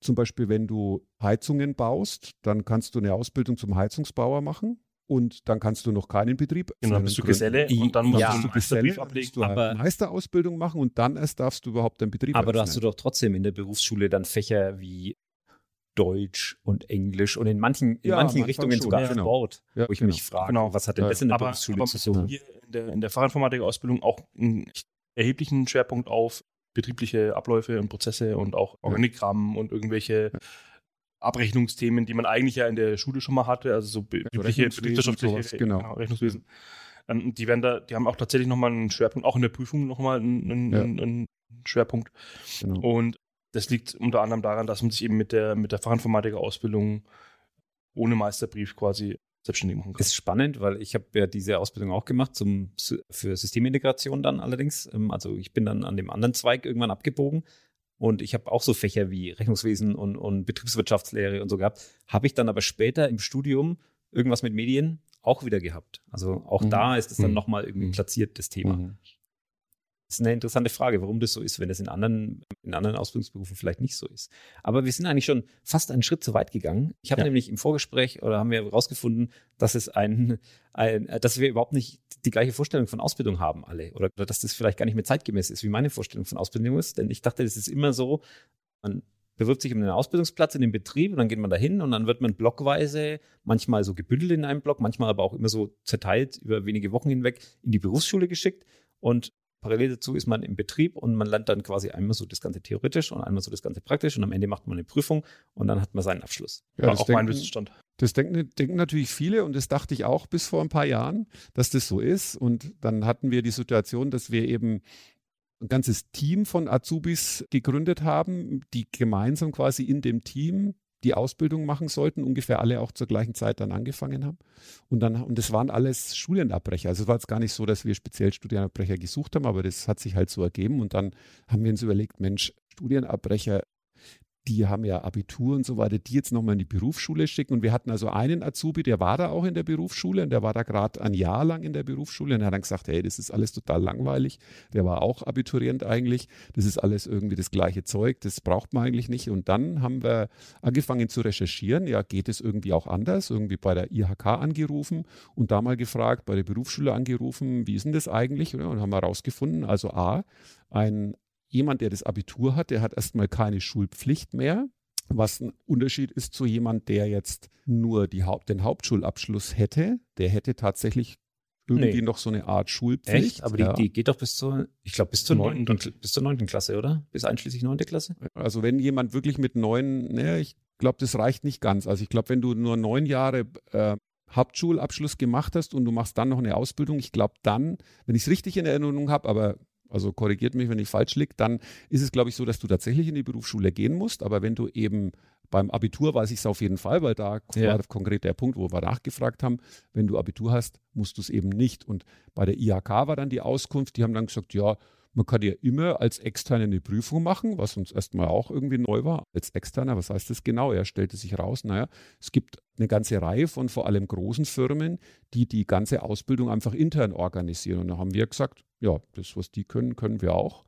zum Beispiel wenn du Heizungen baust, dann kannst du eine Ausbildung zum Heizungsbauer machen und dann kannst du noch keinen Betrieb. Genau, dann bist du Geselle und dann musst ja, du Geselle, ablegen. Du aber, Meisterausbildung machen und dann erst darfst du überhaupt deinen Betrieb Aber da hast du doch trotzdem in der Berufsschule dann Fächer wie Deutsch und Englisch und in manchen, in ja, manchen Richtungen schon, sogar ja, genau. Sport, ja, wo ich genau. mich frage, genau. was hat denn das in der aber, Berufsschule aber zu tun? Hier in der, in der Fachinformatik-Ausbildung auch einen erheblichen Schwerpunkt auf betriebliche Abläufe und Prozesse und auch Organigramm und irgendwelche Abrechnungsthemen, die man eigentlich ja in der Schule schon mal hatte, also so betriebliche, betriebswirtschaftliche genau. genau. Rechnungswesen. Ähm, die werden da, die haben auch tatsächlich nochmal einen Schwerpunkt, auch in der Prüfung nochmal einen, einen, ja. einen Schwerpunkt. Genau. Und das liegt unter anderem daran, dass man sich eben mit der, mit der Fachinformatiker-Ausbildung ohne Meisterbrief quasi selbstständig machen kann. Ist spannend, weil ich habe ja diese Ausbildung auch gemacht zum, für Systemintegration dann allerdings. Ähm, also ich bin dann an dem anderen Zweig irgendwann abgebogen und ich habe auch so Fächer wie Rechnungswesen und, und Betriebswirtschaftslehre und so gehabt. Habe ich dann aber später im Studium irgendwas mit Medien auch wieder gehabt. Also auch mhm. da ist es dann mhm. nochmal irgendwie mhm. platziert, das Thema. Mhm ist eine interessante Frage, warum das so ist, wenn das in anderen, in anderen Ausbildungsberufen vielleicht nicht so ist. Aber wir sind eigentlich schon fast einen Schritt zu weit gegangen. Ich habe ja. nämlich im Vorgespräch oder haben wir herausgefunden, dass es ein, ein, dass wir überhaupt nicht die gleiche Vorstellung von Ausbildung haben alle oder, oder dass das vielleicht gar nicht mehr zeitgemäß ist, wie meine Vorstellung von Ausbildung ist. Denn ich dachte, das ist immer so, man bewirbt sich um einen Ausbildungsplatz in dem Betrieb und dann geht man dahin und dann wird man blockweise, manchmal so gebündelt in einem Block, manchmal aber auch immer so zerteilt über wenige Wochen hinweg in die Berufsschule geschickt. Und Parallel dazu ist man im Betrieb und man lernt dann quasi einmal so das Ganze theoretisch und einmal so das Ganze praktisch und am Ende macht man eine Prüfung und dann hat man seinen Abschluss. Ja, War auch denken, mein Wissensstand. Das denken, denken natürlich viele und das dachte ich auch bis vor ein paar Jahren, dass das so ist. Und dann hatten wir die Situation, dass wir eben ein ganzes Team von Azubis gegründet haben, die gemeinsam quasi in dem Team die Ausbildung machen sollten, ungefähr alle auch zur gleichen Zeit dann angefangen haben. Und dann, und das waren alles Studienabbrecher. Also es war jetzt gar nicht so, dass wir speziell Studienabbrecher gesucht haben, aber das hat sich halt so ergeben. Und dann haben wir uns überlegt, Mensch, Studienabbrecher die haben ja Abitur und so weiter, die jetzt nochmal in die Berufsschule schicken. Und wir hatten also einen Azubi, der war da auch in der Berufsschule und der war da gerade ein Jahr lang in der Berufsschule und er hat dann gesagt, hey, das ist alles total langweilig. Der war auch Abiturient eigentlich. Das ist alles irgendwie das gleiche Zeug, das braucht man eigentlich nicht. Und dann haben wir angefangen zu recherchieren, ja, geht es irgendwie auch anders? Irgendwie bei der IHK angerufen und da mal gefragt, bei der Berufsschule angerufen, wie ist denn das eigentlich? Und haben wir herausgefunden, also A, ein jemand, der das Abitur hat, der hat erstmal keine Schulpflicht mehr. Was ein Unterschied ist zu jemand, der jetzt nur die Haupt, den Hauptschulabschluss hätte. Der hätte tatsächlich irgendwie nee. noch so eine Art Schulpflicht. Echt? Aber die, ja. die geht doch bis zur, ich glaube, bis zur neunten, bis zur neunten Klasse, oder? Bis einschließlich neunte Klasse? Also wenn jemand wirklich mit neun, ne, ich glaube, das reicht nicht ganz. Also ich glaube, wenn du nur neun Jahre äh, Hauptschulabschluss gemacht hast und du machst dann noch eine Ausbildung, ich glaube dann, wenn ich es richtig in Erinnerung habe, aber also korrigiert mich, wenn ich falsch liege, dann ist es, glaube ich, so, dass du tatsächlich in die Berufsschule gehen musst. Aber wenn du eben beim Abitur weiß ich es auf jeden Fall, weil da ja. war konkret der Punkt, wo wir nachgefragt haben, wenn du Abitur hast, musst du es eben nicht. Und bei der IHK war dann die Auskunft, die haben dann gesagt, ja, man kann ja immer als Externe eine Prüfung machen, was uns erstmal auch irgendwie neu war. Als Externer, was heißt das genau? Er stellte sich raus, naja, es gibt eine ganze Reihe von vor allem großen Firmen, die die ganze Ausbildung einfach intern organisieren. Und da haben wir gesagt, ja, das, was die können, können wir auch.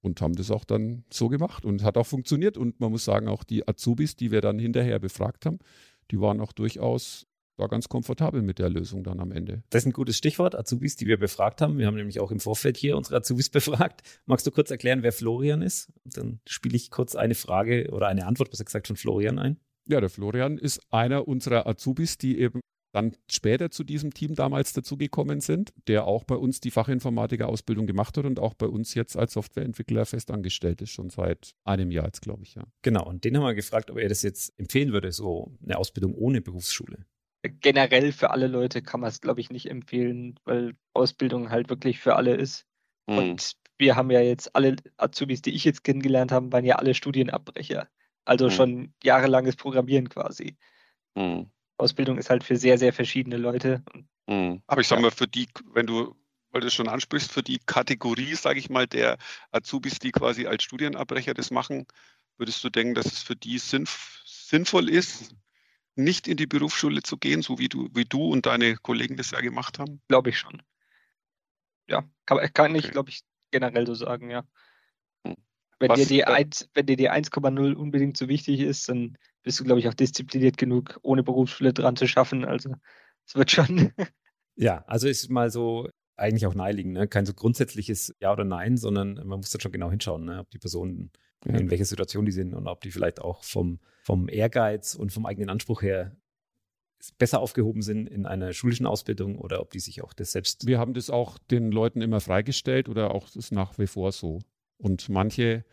Und haben das auch dann so gemacht und hat auch funktioniert. Und man muss sagen, auch die Azubis, die wir dann hinterher befragt haben, die waren auch durchaus war ganz komfortabel mit der Lösung dann am Ende. Das ist ein gutes Stichwort, Azubis, die wir befragt haben. Wir haben nämlich auch im Vorfeld hier unsere Azubis befragt. Magst du kurz erklären, wer Florian ist? Dann spiele ich kurz eine Frage oder eine Antwort, besser gesagt, von Florian ein. Ja, der Florian ist einer unserer Azubis, die eben dann später zu diesem Team damals dazugekommen sind, der auch bei uns die Fachinformatiker-Ausbildung gemacht hat und auch bei uns jetzt als Softwareentwickler festangestellt ist, schon seit einem Jahr jetzt, glaube ich, ja. Genau, und den haben wir gefragt, ob er das jetzt empfehlen würde, so eine Ausbildung ohne Berufsschule. Generell für alle Leute kann man es, glaube ich, nicht empfehlen, weil Ausbildung halt wirklich für alle ist. Mhm. Und wir haben ja jetzt alle Azubis, die ich jetzt kennengelernt habe, waren ja alle Studienabbrecher. Also mhm. schon jahrelanges Programmieren quasi. Mhm. Ausbildung ist halt für sehr, sehr verschiedene Leute. Mhm. Aber ich sag mal, für die, wenn du, weil du es schon ansprichst, für die Kategorie, sage ich mal, der Azubis, die quasi als Studienabbrecher das machen, würdest du denken, dass es für die sinnf sinnvoll ist, nicht in die Berufsschule zu gehen, so wie du, wie du und deine Kollegen das ja gemacht haben? Glaube ich schon. Ja, kann, kann ich, glaube ich, generell so sagen, ja. Hm. Wenn Was, dir die 1, wenn dir die 1,0 unbedingt so wichtig ist, dann bist du, glaube ich, auch diszipliniert genug, ohne Berufsschule dran zu schaffen. Also es wird schon. ja, also ist mal so eigentlich auch naheliegend, ne? Kein so grundsätzliches Ja oder Nein, sondern man muss da schon genau hinschauen, ne? ob die Personen ja. in welcher Situation die sind und ob die vielleicht auch vom, vom Ehrgeiz und vom eigenen Anspruch her besser aufgehoben sind in einer schulischen Ausbildung oder ob die sich auch das selbst. Wir haben das auch den Leuten immer freigestellt oder auch das nach wie vor so. Und manche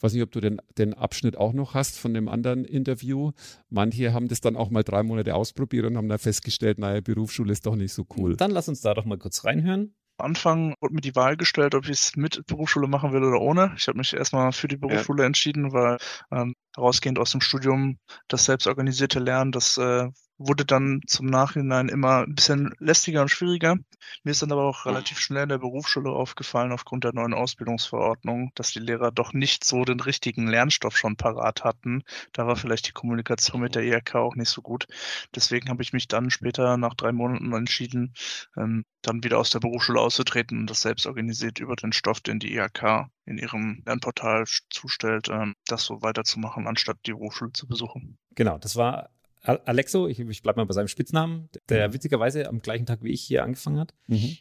weiß nicht, ob du den, den Abschnitt auch noch hast von dem anderen Interview. Manche haben das dann auch mal drei Monate ausprobiert und haben dann festgestellt, naja, Berufsschule ist doch nicht so cool. Dann lass uns da doch mal kurz reinhören. Anfang wurde mir die Wahl gestellt, ob ich es mit Berufsschule machen will oder ohne. Ich habe mich erstmal für die Berufsschule ja. entschieden, weil ähm, herausgehend aus dem Studium das selbstorganisierte Lernen, das äh, wurde dann zum Nachhinein immer ein bisschen lästiger und schwieriger. Mir ist dann aber auch relativ schnell in der Berufsschule aufgefallen, aufgrund der neuen Ausbildungsverordnung, dass die Lehrer doch nicht so den richtigen Lernstoff schon parat hatten. Da war vielleicht die Kommunikation mit der IHK auch nicht so gut. Deswegen habe ich mich dann später nach drei Monaten entschieden, ähm, dann wieder aus der Berufsschule auszutreten und das selbst organisiert über den Stoff, den die IHK in ihrem Lernportal zustellt, ähm, das so weiterzumachen, anstatt die Berufsschule zu besuchen. Genau, das war Alexo, ich, ich bleibe mal bei seinem Spitznamen, der mhm. witzigerweise am gleichen Tag wie ich hier angefangen hat. Mhm.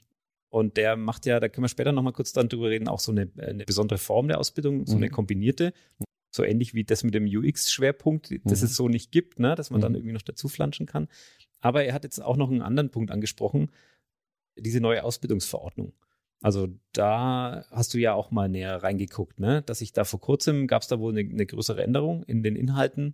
Und der macht ja, da können wir später nochmal kurz dann drüber reden, auch so eine, eine besondere Form der Ausbildung, so mhm. eine kombinierte. So ähnlich wie das mit dem UX-Schwerpunkt, das mhm. es so nicht gibt, ne, dass man dann mhm. irgendwie noch dazu flanschen kann. Aber er hat jetzt auch noch einen anderen Punkt angesprochen, diese neue Ausbildungsverordnung. Also da hast du ja auch mal näher reingeguckt, ne? Dass ich da vor kurzem gab es da wohl eine, eine, größere Änderung in den Inhalten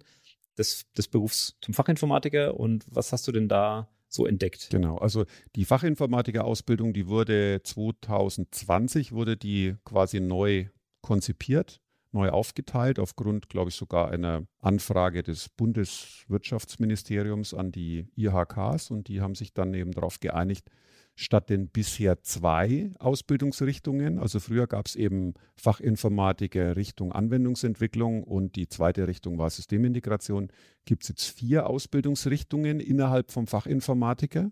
des, des Berufs zum Fachinformatiker und was hast du denn da so entdeckt? Genau, also die Fachinformatiker-Ausbildung, die wurde 2020, wurde die quasi neu konzipiert, neu aufgeteilt, aufgrund, glaube ich, sogar einer Anfrage des Bundeswirtschaftsministeriums an die IHKs und die haben sich dann eben darauf geeinigt, statt den bisher zwei Ausbildungsrichtungen. Also früher gab es eben Fachinformatiker Richtung Anwendungsentwicklung und die zweite Richtung war Systemintegration. Gibt es jetzt vier Ausbildungsrichtungen innerhalb vom Fachinformatiker.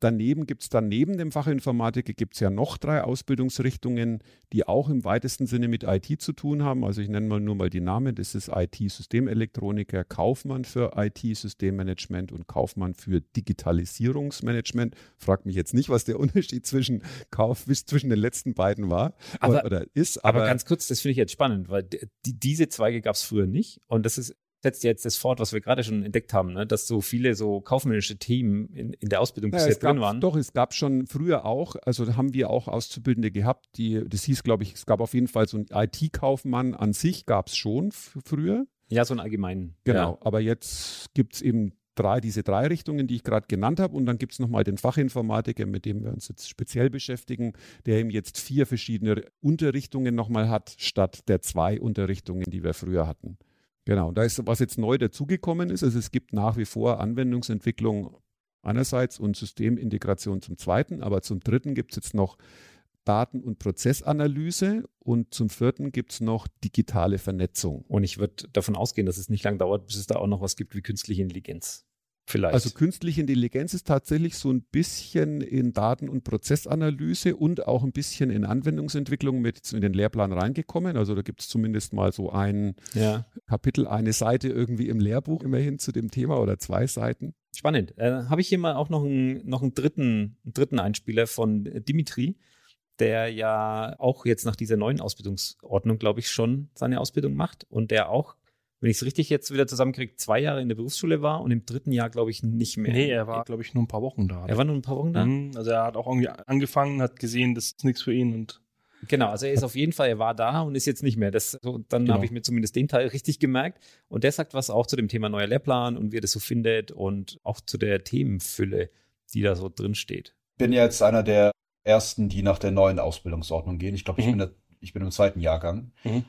Daneben gibt es dann neben dem Fachinformatiker gibt es ja noch drei Ausbildungsrichtungen, die auch im weitesten Sinne mit IT zu tun haben. Also ich nenne mal nur mal die Namen. Das ist IT-Systemelektroniker, Kaufmann für IT-Systemmanagement und Kaufmann für Digitalisierungsmanagement. Fragt mich jetzt nicht, was der Unterschied zwischen Kauf zwischen den letzten beiden war aber, oder ist. Aber, aber ganz kurz, das finde ich jetzt spannend, weil die, diese Zweige gab es früher nicht. Und das ist setzt jetzt das fort, was wir gerade schon entdeckt haben, ne? dass so viele so kaufmännische Themen in, in der Ausbildung ja, bisher drin waren. Doch, es gab schon früher auch, also haben wir auch Auszubildende gehabt, die, das hieß, glaube ich, es gab auf jeden Fall so einen IT-Kaufmann an sich, gab es schon früher. Ja, so einen allgemeinen. Genau, ja. aber jetzt gibt es eben drei, diese drei Richtungen, die ich gerade genannt habe. Und dann gibt es nochmal den Fachinformatiker, mit dem wir uns jetzt speziell beschäftigen, der eben jetzt vier verschiedene Unterrichtungen nochmal hat, statt der zwei Unterrichtungen, die wir früher hatten. Genau, da ist was jetzt neu dazugekommen ist. Also es gibt nach wie vor Anwendungsentwicklung einerseits und Systemintegration zum zweiten, aber zum dritten gibt es jetzt noch Daten- und Prozessanalyse und zum vierten gibt es noch digitale Vernetzung. Und ich würde davon ausgehen, dass es nicht lange dauert, bis es da auch noch was gibt wie künstliche Intelligenz. Vielleicht. Also künstliche Intelligenz ist tatsächlich so ein bisschen in Daten- und Prozessanalyse und auch ein bisschen in Anwendungsentwicklung mit in den Lehrplan reingekommen. Also da gibt es zumindest mal so ein ja. Kapitel, eine Seite irgendwie im Lehrbuch immerhin zu dem Thema oder zwei Seiten. Spannend. Äh, Habe ich hier mal auch noch einen, noch einen, dritten, einen dritten Einspieler von Dimitri, der ja auch jetzt nach dieser neuen Ausbildungsordnung, glaube ich, schon seine Ausbildung macht und der auch wenn ich es richtig jetzt wieder zusammenkriege, zwei Jahre in der Berufsschule war und im dritten Jahr, glaube ich, nicht mehr. Nee, er war, glaube ich, nur ein paar Wochen da. Er war nur ein paar Wochen da? Mhm, also er hat auch irgendwie angefangen, hat gesehen, das ist nichts für ihn und Genau, also er ist auf jeden Fall, er war da und ist jetzt nicht mehr. Das, so, dann genau. habe ich mir zumindest den Teil richtig gemerkt. Und der sagt was auch zu dem Thema neuer Lehrplan und wie er das so findet und auch zu der Themenfülle, die da so drin steht. Bin jetzt einer der ersten, die nach der neuen Ausbildungsordnung gehen. Ich glaube, ich, mhm. bin der, ich bin im zweiten Jahrgang. Mhm.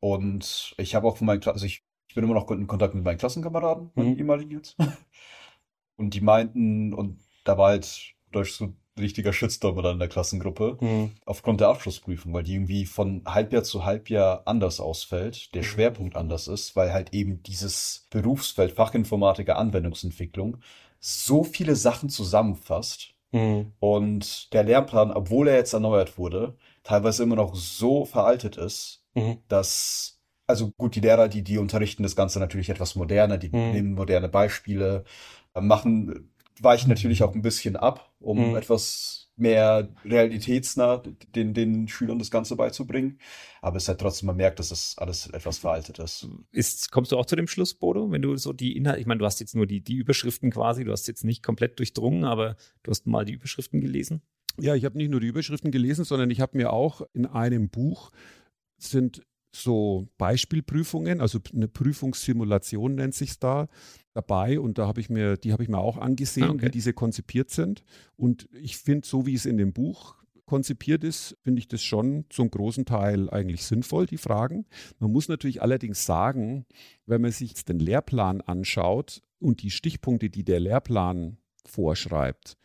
Und ich habe auch von meinen, also ich, ich bin immer noch in Kontakt mit meinen Klassenkameraden, meinen mhm. ehemaligen jetzt. Und die meinten, und da war halt durch so richtiger Shitstorm oder in der Klassengruppe mhm. aufgrund der Abschlussprüfung, weil die irgendwie von Halbjahr zu Halbjahr anders ausfällt, der mhm. Schwerpunkt anders ist, weil halt eben dieses Berufsfeld Fachinformatiker Anwendungsentwicklung so viele Sachen zusammenfasst mhm. und der Lehrplan, obwohl er jetzt erneuert wurde, teilweise immer noch so veraltet ist, mhm. dass also gut, die Lehrer, die die unterrichten das Ganze natürlich etwas moderner, die mhm. nehmen moderne Beispiele, machen weichen natürlich auch ein bisschen ab, um mhm. etwas mehr realitätsnah den, den Schülern das Ganze beizubringen. Aber es ist halt trotzdem, man merkt, dass das alles etwas veraltet ist. ist. Kommst du auch zu dem Schluss, Bodo, wenn du so die Inhalte, ich meine, du hast jetzt nur die, die Überschriften quasi, du hast jetzt nicht komplett durchdrungen, aber du hast mal die Überschriften gelesen? Ja, ich habe nicht nur die Überschriften gelesen, sondern ich habe mir auch in einem Buch sind so Beispielprüfungen, also eine Prüfungssimulation nennt sich da dabei und da habe ich mir, die habe ich mir auch angesehen, ah, okay. wie diese konzipiert sind. Und ich finde, so wie es in dem Buch konzipiert ist, finde ich das schon zum großen Teil eigentlich sinnvoll, die Fragen. Man muss natürlich allerdings sagen, wenn man sich den Lehrplan anschaut und die Stichpunkte, die der Lehrplan vorschreibt,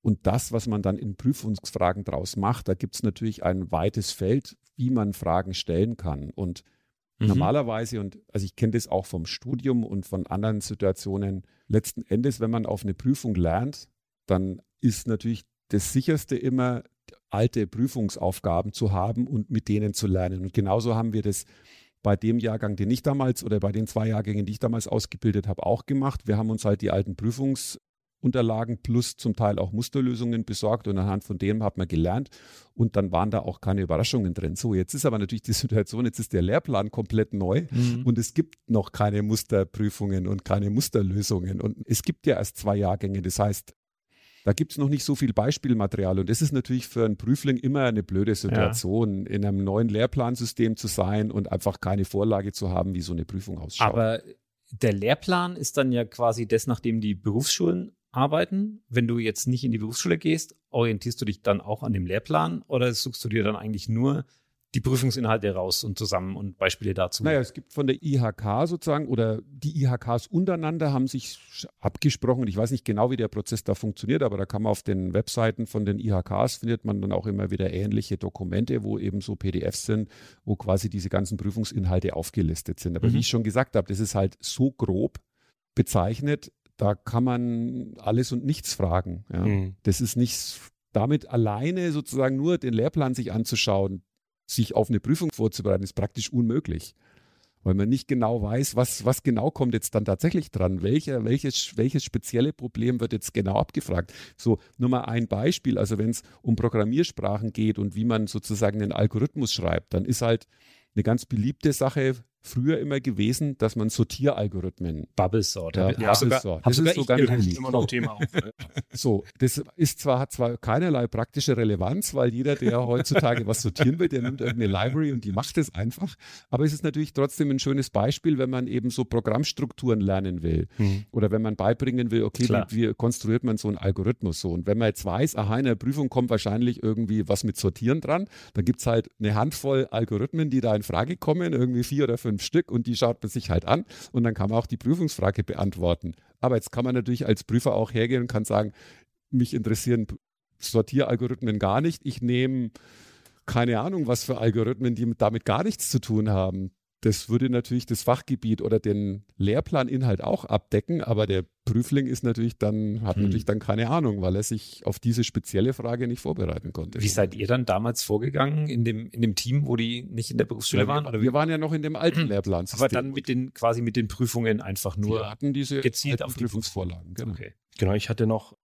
und das, was man dann in Prüfungsfragen draus macht, da gibt es natürlich ein weites Feld, wie man Fragen stellen kann. Und mhm. normalerweise, und also ich kenne das auch vom Studium und von anderen Situationen, letzten Endes, wenn man auf eine Prüfung lernt, dann ist natürlich das sicherste immer, alte Prüfungsaufgaben zu haben und mit denen zu lernen. Und genauso haben wir das bei dem Jahrgang, den ich damals oder bei den zwei Jahrgängen, die ich damals ausgebildet habe, auch gemacht. Wir haben uns halt die alten Prüfungs Unterlagen plus zum Teil auch Musterlösungen besorgt und anhand von dem hat man gelernt und dann waren da auch keine Überraschungen drin. So, jetzt ist aber natürlich die Situation, jetzt ist der Lehrplan komplett neu mhm. und es gibt noch keine Musterprüfungen und keine Musterlösungen und es gibt ja erst zwei Jahrgänge. Das heißt, da gibt es noch nicht so viel Beispielmaterial und das ist natürlich für einen Prüfling immer eine blöde Situation, ja. in einem neuen Lehrplansystem zu sein und einfach keine Vorlage zu haben, wie so eine Prüfung ausschaut. Aber der Lehrplan ist dann ja quasi das, nachdem die Berufsschulen arbeiten? Wenn du jetzt nicht in die Berufsschule gehst, orientierst du dich dann auch an dem Lehrplan oder suchst du dir dann eigentlich nur die Prüfungsinhalte raus und zusammen und Beispiele dazu? Naja, es gibt von der IHK sozusagen oder die IHKs untereinander haben sich abgesprochen. Ich weiß nicht genau, wie der Prozess da funktioniert, aber da kann man auf den Webseiten von den IHKs findet man dann auch immer wieder ähnliche Dokumente, wo eben so PDFs sind, wo quasi diese ganzen Prüfungsinhalte aufgelistet sind. Aber mhm. wie ich schon gesagt habe, das ist halt so grob bezeichnet, da kann man alles und nichts fragen. Ja. Mhm. Das ist nicht damit alleine sozusagen nur den Lehrplan sich anzuschauen, sich auf eine Prüfung vorzubereiten, ist praktisch unmöglich. Weil man nicht genau weiß, was, was genau kommt jetzt dann tatsächlich dran. Welche, welches, welches spezielle Problem wird jetzt genau abgefragt? So, nur mal ein Beispiel. Also, wenn es um Programmiersprachen geht und wie man sozusagen einen Algorithmus schreibt, dann ist halt eine ganz beliebte Sache früher immer gewesen, dass man Sortieralgorithmen. Bubble Sort. Ja, ja Bubble Sort. Das ist sogar immer noch Thema auf. so, das ist zwar, hat zwar keinerlei praktische Relevanz, weil jeder, der heutzutage was sortieren will, der nimmt irgendeine Library und die macht es einfach. Aber es ist natürlich trotzdem ein schönes Beispiel, wenn man eben so Programmstrukturen lernen will. Hm. Oder wenn man beibringen will, okay, wie, wie, konstruiert man so einen Algorithmus so? Und wenn man jetzt weiß, aha, in der Prüfung kommt wahrscheinlich irgendwie was mit Sortieren dran, dann gibt es halt eine Handvoll Algorithmen, die da in Frage kommen, irgendwie vier oder fünf fünf Stück und die schaut man sich halt an und dann kann man auch die Prüfungsfrage beantworten. Aber jetzt kann man natürlich als Prüfer auch hergehen und kann sagen, mich interessieren Sortieralgorithmen gar nicht. Ich nehme keine Ahnung, was für Algorithmen, die damit gar nichts zu tun haben das würde natürlich das Fachgebiet oder den Lehrplaninhalt auch abdecken, aber der Prüfling ist natürlich dann, hat hm. natürlich dann keine Ahnung, weil er sich auf diese spezielle Frage nicht vorbereiten konnte. Wie seid ihr dann damals vorgegangen in dem, in dem Team, wo die nicht in der Berufsschule ja, waren? Oder wir waren ja noch in dem alten Lehrplan. Aber dann mit den, quasi mit den Prüfungen einfach nur. Wir hatten diese gezielt auf Prüfungsvorlagen, genau. Okay. Genau, ich hatte noch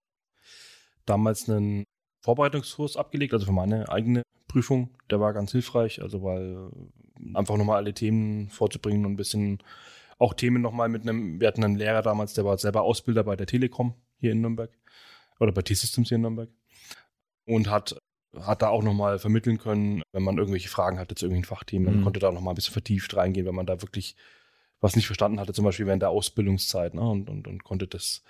damals einen Vorbereitungskurs abgelegt, also für meine eigene Prüfung. Der war ganz hilfreich, also weil einfach nochmal alle Themen vorzubringen und ein bisschen auch Themen nochmal mit einem, wir hatten einen Lehrer damals, der war selber Ausbilder bei der Telekom hier in Nürnberg oder bei T-Systems hier in Nürnberg und hat hat da auch nochmal vermitteln können, wenn man irgendwelche Fragen hatte zu irgendwelchen Fachthemen, dann mhm. konnte da nochmal ein bisschen vertieft reingehen, wenn man da wirklich was nicht verstanden hatte, zum Beispiel während der Ausbildungszeit, ne? und, und, und konnte das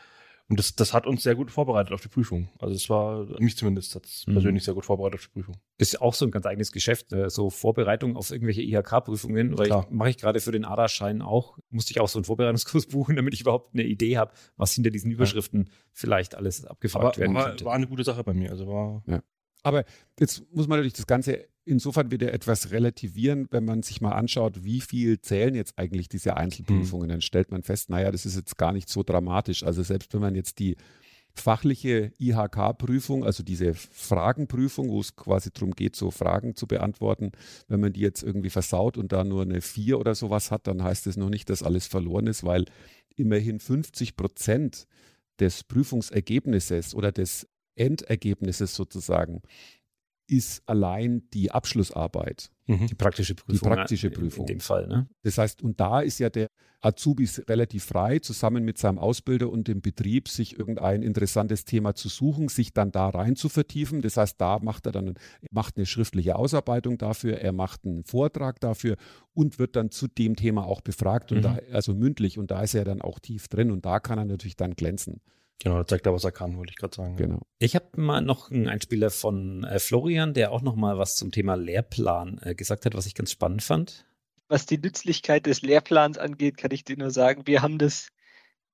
und das, das hat uns sehr gut vorbereitet auf die Prüfung. Also es war, mich zumindest, hat es mhm. persönlich sehr gut vorbereitet auf die Prüfung. Ist auch so ein ganz eigenes Geschäft, äh, so Vorbereitung auf irgendwelche IHK-Prüfungen, weil mache ich gerade für den ADA-Schein auch, musste ich auch so einen Vorbereitungskurs buchen, damit ich überhaupt eine Idee habe, was hinter diesen Überschriften ja. vielleicht alles abgefragt Aber, werden war, könnte. War eine gute Sache bei mir. Also war ja. Aber jetzt muss man natürlich das Ganze insofern wieder etwas relativieren, wenn man sich mal anschaut, wie viel zählen jetzt eigentlich diese Einzelprüfungen. Mhm. Dann stellt man fest, naja, das ist jetzt gar nicht so dramatisch. Also selbst wenn man jetzt die fachliche IHK-Prüfung, also diese Fragenprüfung, wo es quasi darum geht, so Fragen zu beantworten, wenn man die jetzt irgendwie versaut und da nur eine 4 oder sowas hat, dann heißt das noch nicht, dass alles verloren ist, weil immerhin 50 Prozent des Prüfungsergebnisses oder des Endergebnisses sozusagen ist allein die Abschlussarbeit. Mhm. Die praktische Prüfung. Die praktische Prüfung. In, in dem Fall. Ne? Das heißt, und da ist ja der Azubi relativ frei, zusammen mit seinem Ausbilder und dem Betrieb, sich irgendein interessantes Thema zu suchen, sich dann da rein zu vertiefen. Das heißt, da macht er dann macht eine schriftliche Ausarbeitung dafür, er macht einen Vortrag dafür und wird dann zu dem Thema auch befragt, und mhm. da, also mündlich. Und da ist er dann auch tief drin und da kann er natürlich dann glänzen. Genau, da zeigt er, was er kann, wollte ich gerade sagen. Genau. Ich habe mal noch einen Einspieler von äh, Florian, der auch noch mal was zum Thema Lehrplan äh, gesagt hat, was ich ganz spannend fand. Was die Nützlichkeit des Lehrplans angeht, kann ich dir nur sagen, wir haben das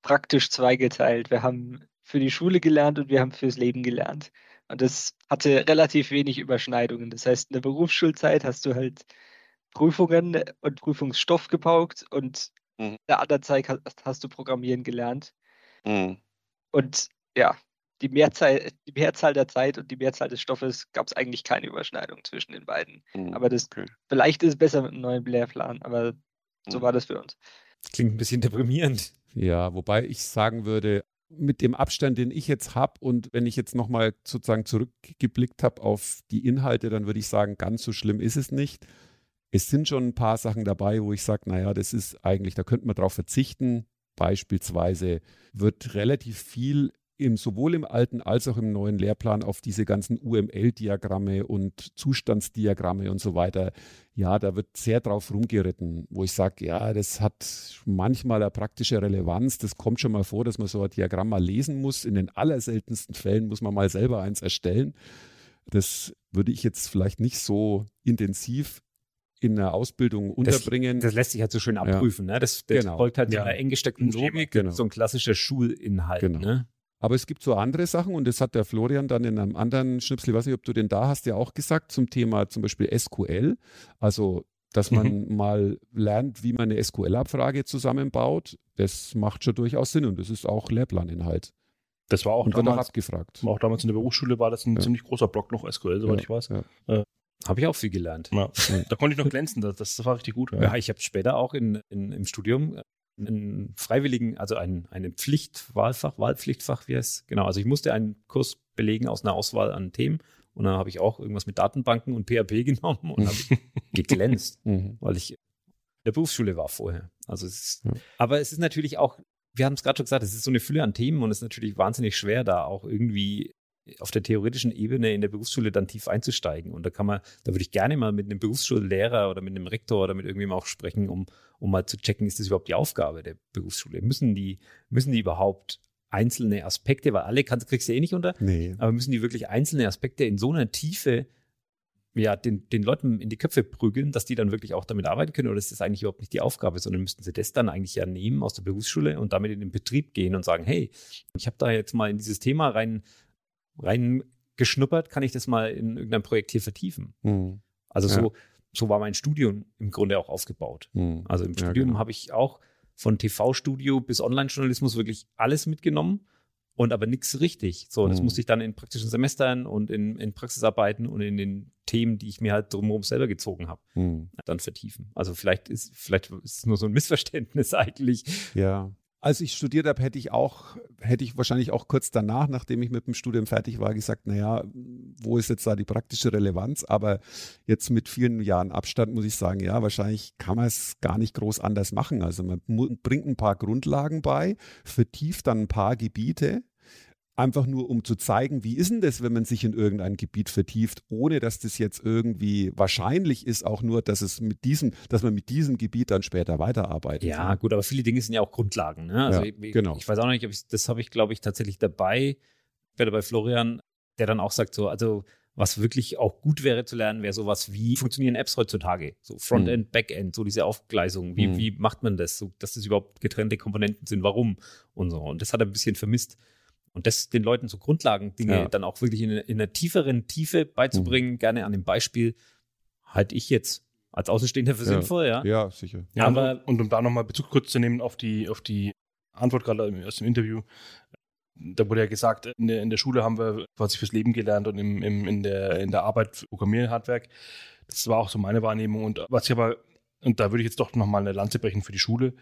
praktisch zweigeteilt. Wir haben für die Schule gelernt und wir haben fürs Leben gelernt. Und das hatte relativ wenig Überschneidungen. Das heißt, in der Berufsschulzeit hast du halt Prüfungen und Prüfungsstoff gepaukt und mhm. in der anderen Zeit hast, hast du Programmieren gelernt. Mhm. Und ja, die Mehrzahl, die Mehrzahl der Zeit und die Mehrzahl des Stoffes gab es eigentlich keine Überschneidung zwischen den beiden. Mhm. Aber das okay. vielleicht ist es besser mit einem neuen Lehrplan, aber so mhm. war das für uns. Klingt ein bisschen deprimierend. Ja, wobei ich sagen würde, mit dem Abstand, den ich jetzt habe und wenn ich jetzt nochmal sozusagen zurückgeblickt habe auf die Inhalte, dann würde ich sagen, ganz so schlimm ist es nicht. Es sind schon ein paar Sachen dabei, wo ich sage, naja, das ist eigentlich, da könnte man drauf verzichten. Beispielsweise wird relativ viel im, sowohl im alten als auch im neuen Lehrplan auf diese ganzen UML-Diagramme und Zustandsdiagramme und so weiter, ja, da wird sehr drauf rumgeritten, wo ich sage, ja, das hat manchmal eine praktische Relevanz. Das kommt schon mal vor, dass man so ein Diagramm mal lesen muss. In den allerseltensten Fällen muss man mal selber eins erstellen. Das würde ich jetzt vielleicht nicht so intensiv in der Ausbildung unterbringen. Das, das lässt sich halt so schön abprüfen. Ja. Ne? Das, das genau. folgt halt ja. einer eng gesteckten Logik, genau. so ein klassischer Schulinhalt. Genau. Ne? Aber es gibt so andere Sachen und das hat der Florian dann in einem anderen Schnipsel, ich weiß nicht, ob du den da hast, ja auch gesagt, zum Thema zum Beispiel SQL. Also, dass man mhm. mal lernt, wie man eine SQL-Abfrage zusammenbaut. Das macht schon durchaus Sinn und das ist auch Lehrplaninhalt. Das war auch und damals, auch abgefragt. Auch damals in der Berufsschule war das ein ja. ziemlich großer Block noch SQL, soweit ja, ich weiß. Ja. Äh, habe ich auch viel gelernt. Ja. Da konnte ich noch glänzen, das, das war richtig gut. Ja, ja ich habe später auch in, in, im Studium einen freiwilligen, also ein, eine Pflichtwahlfach, Wahlpflichtfach, wie es genau. Also ich musste einen Kurs belegen aus einer Auswahl an Themen und dann habe ich auch irgendwas mit Datenbanken und PHP genommen und habe geglänzt, mhm. weil ich in der Berufsschule war vorher. Also es ist, ja. aber es ist natürlich auch, wir haben es gerade schon gesagt, es ist so eine Fülle an Themen und es ist natürlich wahnsinnig schwer, da auch irgendwie auf der theoretischen Ebene in der Berufsschule dann tief einzusteigen. Und da kann man, da würde ich gerne mal mit einem Berufsschullehrer oder mit einem Rektor oder mit irgendjemandem auch sprechen, um, um mal zu checken, ist das überhaupt die Aufgabe der Berufsschule? Müssen die, müssen die überhaupt einzelne Aspekte, weil alle kannst, kriegst du eh nicht unter, nee. aber müssen die wirklich einzelne Aspekte in so einer Tiefe ja, den, den Leuten in die Köpfe prügeln, dass die dann wirklich auch damit arbeiten können? Oder ist das eigentlich überhaupt nicht die Aufgabe, sondern müssten sie das dann eigentlich ja nehmen aus der Berufsschule und damit in den Betrieb gehen und sagen, hey, ich habe da jetzt mal in dieses Thema rein reingeschnuppert, kann ich das mal in irgendeinem Projekt hier vertiefen. Mhm. Also ja. so, so war mein Studium im Grunde auch aufgebaut. Mhm. Also im Studium ja, genau. habe ich auch von TV-Studio bis Online-Journalismus wirklich alles mitgenommen und aber nichts richtig. So, das mhm. musste ich dann in praktischen Semestern und in, in Praxisarbeiten und in den Themen, die ich mir halt drumherum selber gezogen habe, mhm. dann vertiefen. Also vielleicht ist, vielleicht ist es nur so ein Missverständnis eigentlich. Ja. Als ich studiert habe, hätte ich auch, hätte ich wahrscheinlich auch kurz danach, nachdem ich mit dem Studium fertig war, gesagt, naja, wo ist jetzt da die praktische Relevanz? Aber jetzt mit vielen Jahren Abstand muss ich sagen, ja, wahrscheinlich kann man es gar nicht groß anders machen. Also man bringt ein paar Grundlagen bei, vertieft dann ein paar Gebiete, einfach nur um zu zeigen, wie ist denn das, wenn man sich in irgendein Gebiet vertieft, ohne dass das jetzt irgendwie wahrscheinlich ist, auch nur, dass es mit diesem, dass man mit diesem Gebiet dann später weiterarbeitet. Ja, gut, aber viele Dinge sind ja auch Grundlagen. Ne? Also ja, ich, genau. ich weiß auch noch nicht, ob ich, das habe ich, glaube ich, tatsächlich dabei, werde bei Florian, der dann auch sagt, so, also was wirklich auch gut wäre zu lernen, wäre sowas wie funktionieren Apps heutzutage? So Frontend, mhm. Backend, so diese Aufgleisung. Wie, mhm. wie macht man das? So, dass das überhaupt getrennte Komponenten sind, warum und so. Und das hat er ein bisschen vermisst. Und das den Leuten so Grundlagen-Dinge ja. dann auch wirklich in, in, einer tieferen Tiefe beizubringen, mhm. gerne an dem Beispiel, halte ich jetzt als Außenstehender für ja. sinnvoll, ja. Ja, sicher. Ja, Aber, und, und um da nochmal Bezug kurz zu nehmen auf die, auf die Antwort gerade aus dem Interview, da wurde ja gesagt, in der, in der Schule haben wir quasi fürs Leben gelernt und im, im, in, der, in der Arbeit Programmieren, Handwerk. Das war auch so meine Wahrnehmung. Und was ich aber, und da würde ich jetzt doch nochmal eine Lanze brechen für die Schule,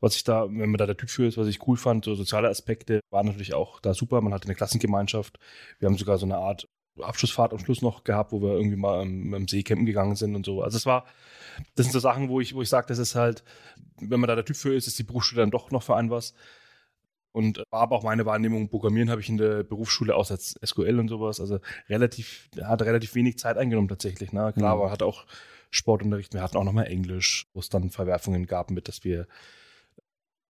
was ich da, wenn man da der Typ für ist, was ich cool fand, so soziale Aspekte waren natürlich auch da super. Man hatte eine Klassengemeinschaft. Wir haben sogar so eine Art Abschlussfahrt am Schluss noch gehabt, wo wir irgendwie mal am, am See campen gegangen sind und so. Also es war, das sind so Sachen, wo ich, wo ich sage, das ist halt, wenn man da der Typ für ist, ist die Berufsschule dann doch noch für einen was. Und war aber auch meine Wahrnehmung, Programmieren habe ich in der Berufsschule außer SQL und sowas, also relativ, hat relativ wenig Zeit eingenommen tatsächlich. Ne? Klar, mhm. aber hat auch Sportunterricht, wir hatten auch nochmal Englisch, wo es dann Verwerfungen gab mit, dass wir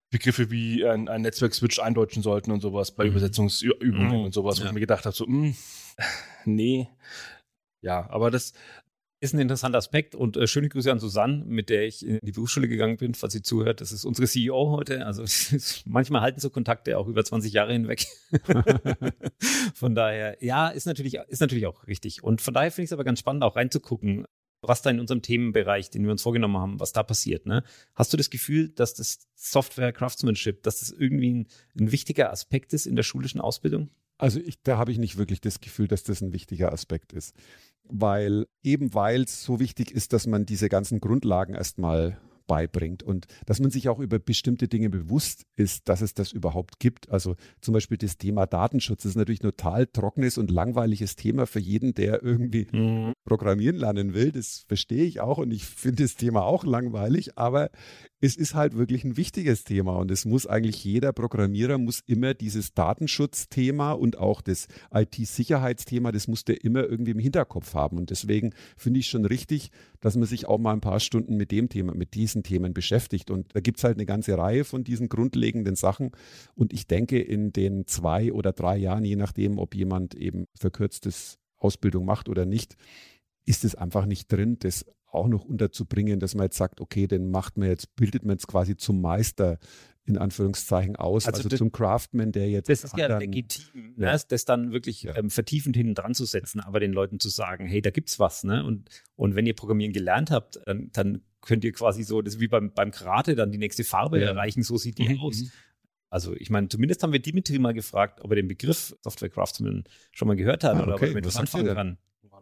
Begriffe wie ein, ein Netzwerk-Switch eindeutschen sollten und sowas bei mhm. Übersetzungsübungen mhm. und sowas, wo ja. ich mir gedacht habe, so, mh, hm, nee. Ja, aber das, ist ein interessanter Aspekt und äh, schöne Grüße an Susanne, mit der ich in die Berufsschule gegangen bin, falls sie zuhört. Das ist unsere CEO heute. Also ist, manchmal halten so Kontakte auch über 20 Jahre hinweg. von daher, ja, ist natürlich, ist natürlich auch richtig. Und von daher finde ich es aber ganz spannend, auch reinzugucken, was da in unserem Themenbereich, den wir uns vorgenommen haben, was da passiert. Ne? Hast du das Gefühl, dass das Software Craftsmanship, dass das irgendwie ein, ein wichtiger Aspekt ist in der schulischen Ausbildung? Also ich, da habe ich nicht wirklich das Gefühl, dass das ein wichtiger Aspekt ist. Weil eben weil es so wichtig ist, dass man diese ganzen Grundlagen erstmal beibringt und dass man sich auch über bestimmte Dinge bewusst ist, dass es das überhaupt gibt. Also zum Beispiel das Thema Datenschutz das ist natürlich ein total trockenes und langweiliges Thema für jeden, der irgendwie mhm. programmieren lernen will. Das verstehe ich auch und ich finde das Thema auch langweilig, aber es ist halt wirklich ein wichtiges Thema und es muss eigentlich jeder Programmierer muss immer dieses Datenschutzthema und auch das IT-Sicherheitsthema, das muss der immer irgendwie im Hinterkopf haben und deswegen finde ich schon richtig, dass man sich auch mal ein paar Stunden mit dem Thema, mit diesen Themen beschäftigt. Und da gibt es halt eine ganze Reihe von diesen grundlegenden Sachen. Und ich denke in den zwei oder drei Jahren, je nachdem, ob jemand eben verkürztes Ausbildung macht oder nicht, ist es einfach nicht drin, das auch noch unterzubringen, dass man jetzt sagt, okay, den macht man jetzt, bildet man jetzt quasi zum Meister in Anführungszeichen aus, also, also das, zum Craftsman, der jetzt. Das ist ja legitim, ne? ja. das dann wirklich ja. ähm, vertiefend hinten dran zu setzen, aber den Leuten zu sagen, hey, da gibt's was, ne? Und, und wenn ihr Programmieren gelernt habt, dann, dann könnt ihr quasi so, das ist wie beim, beim Karate, dann die nächste Farbe ja. erreichen, so sieht die mhm. aus. Mhm. Also ich meine, zumindest haben wir Dimitri mal gefragt, ob er den Begriff Software Craftsman schon mal gehört hat ah, oder ob er damit was anfangen kann.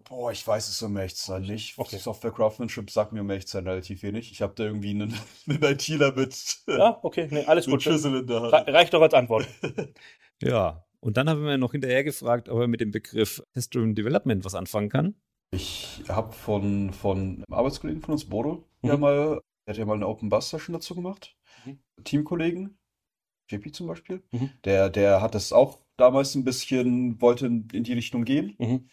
Boah, ich weiß es um ehrlich sein nicht. Okay. Software Craftsmanship sagt mir um ehrlich sein relativ wenig. Ich habe da irgendwie einen, einen ITler mit. Ja, okay, nee, alles gut. Schüssel in der Hand. Reicht doch als Antwort. ja, und dann haben wir noch hinterher gefragt, ob er mit dem Begriff Test-Driven Development was anfangen kann. Ich habe von, von einem Arbeitskollegen von uns, Bodo, mhm. ja mal, der hat ja mal eine Open Bus Session dazu gemacht. Mhm. Teamkollegen, JP zum Beispiel, mhm. der, der hat das auch damals ein bisschen, wollte in die Richtung gehen. Mhm.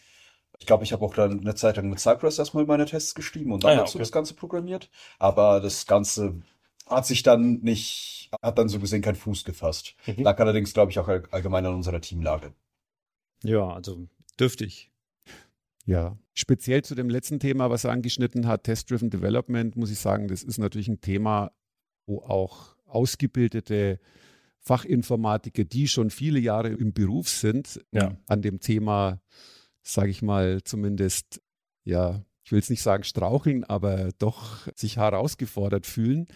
Ich glaube, ich habe auch dann eine Zeit lang mit Cypress erstmal meine Tests geschrieben und dann ah, ja, okay. das Ganze programmiert. Aber das Ganze hat sich dann nicht, hat dann so gesehen keinen Fuß gefasst. Mhm. Lag allerdings, glaube ich, auch allgemein an unserer Teamlage. Ja, also dürftig. Ja, speziell zu dem letzten Thema, was er angeschnitten hat, Test-Driven Development, muss ich sagen, das ist natürlich ein Thema, wo auch ausgebildete Fachinformatiker, die schon viele Jahre im Beruf sind, ja. an dem Thema sage ich mal, zumindest, ja, ich will es nicht sagen straucheln, aber doch sich herausgefordert fühlen.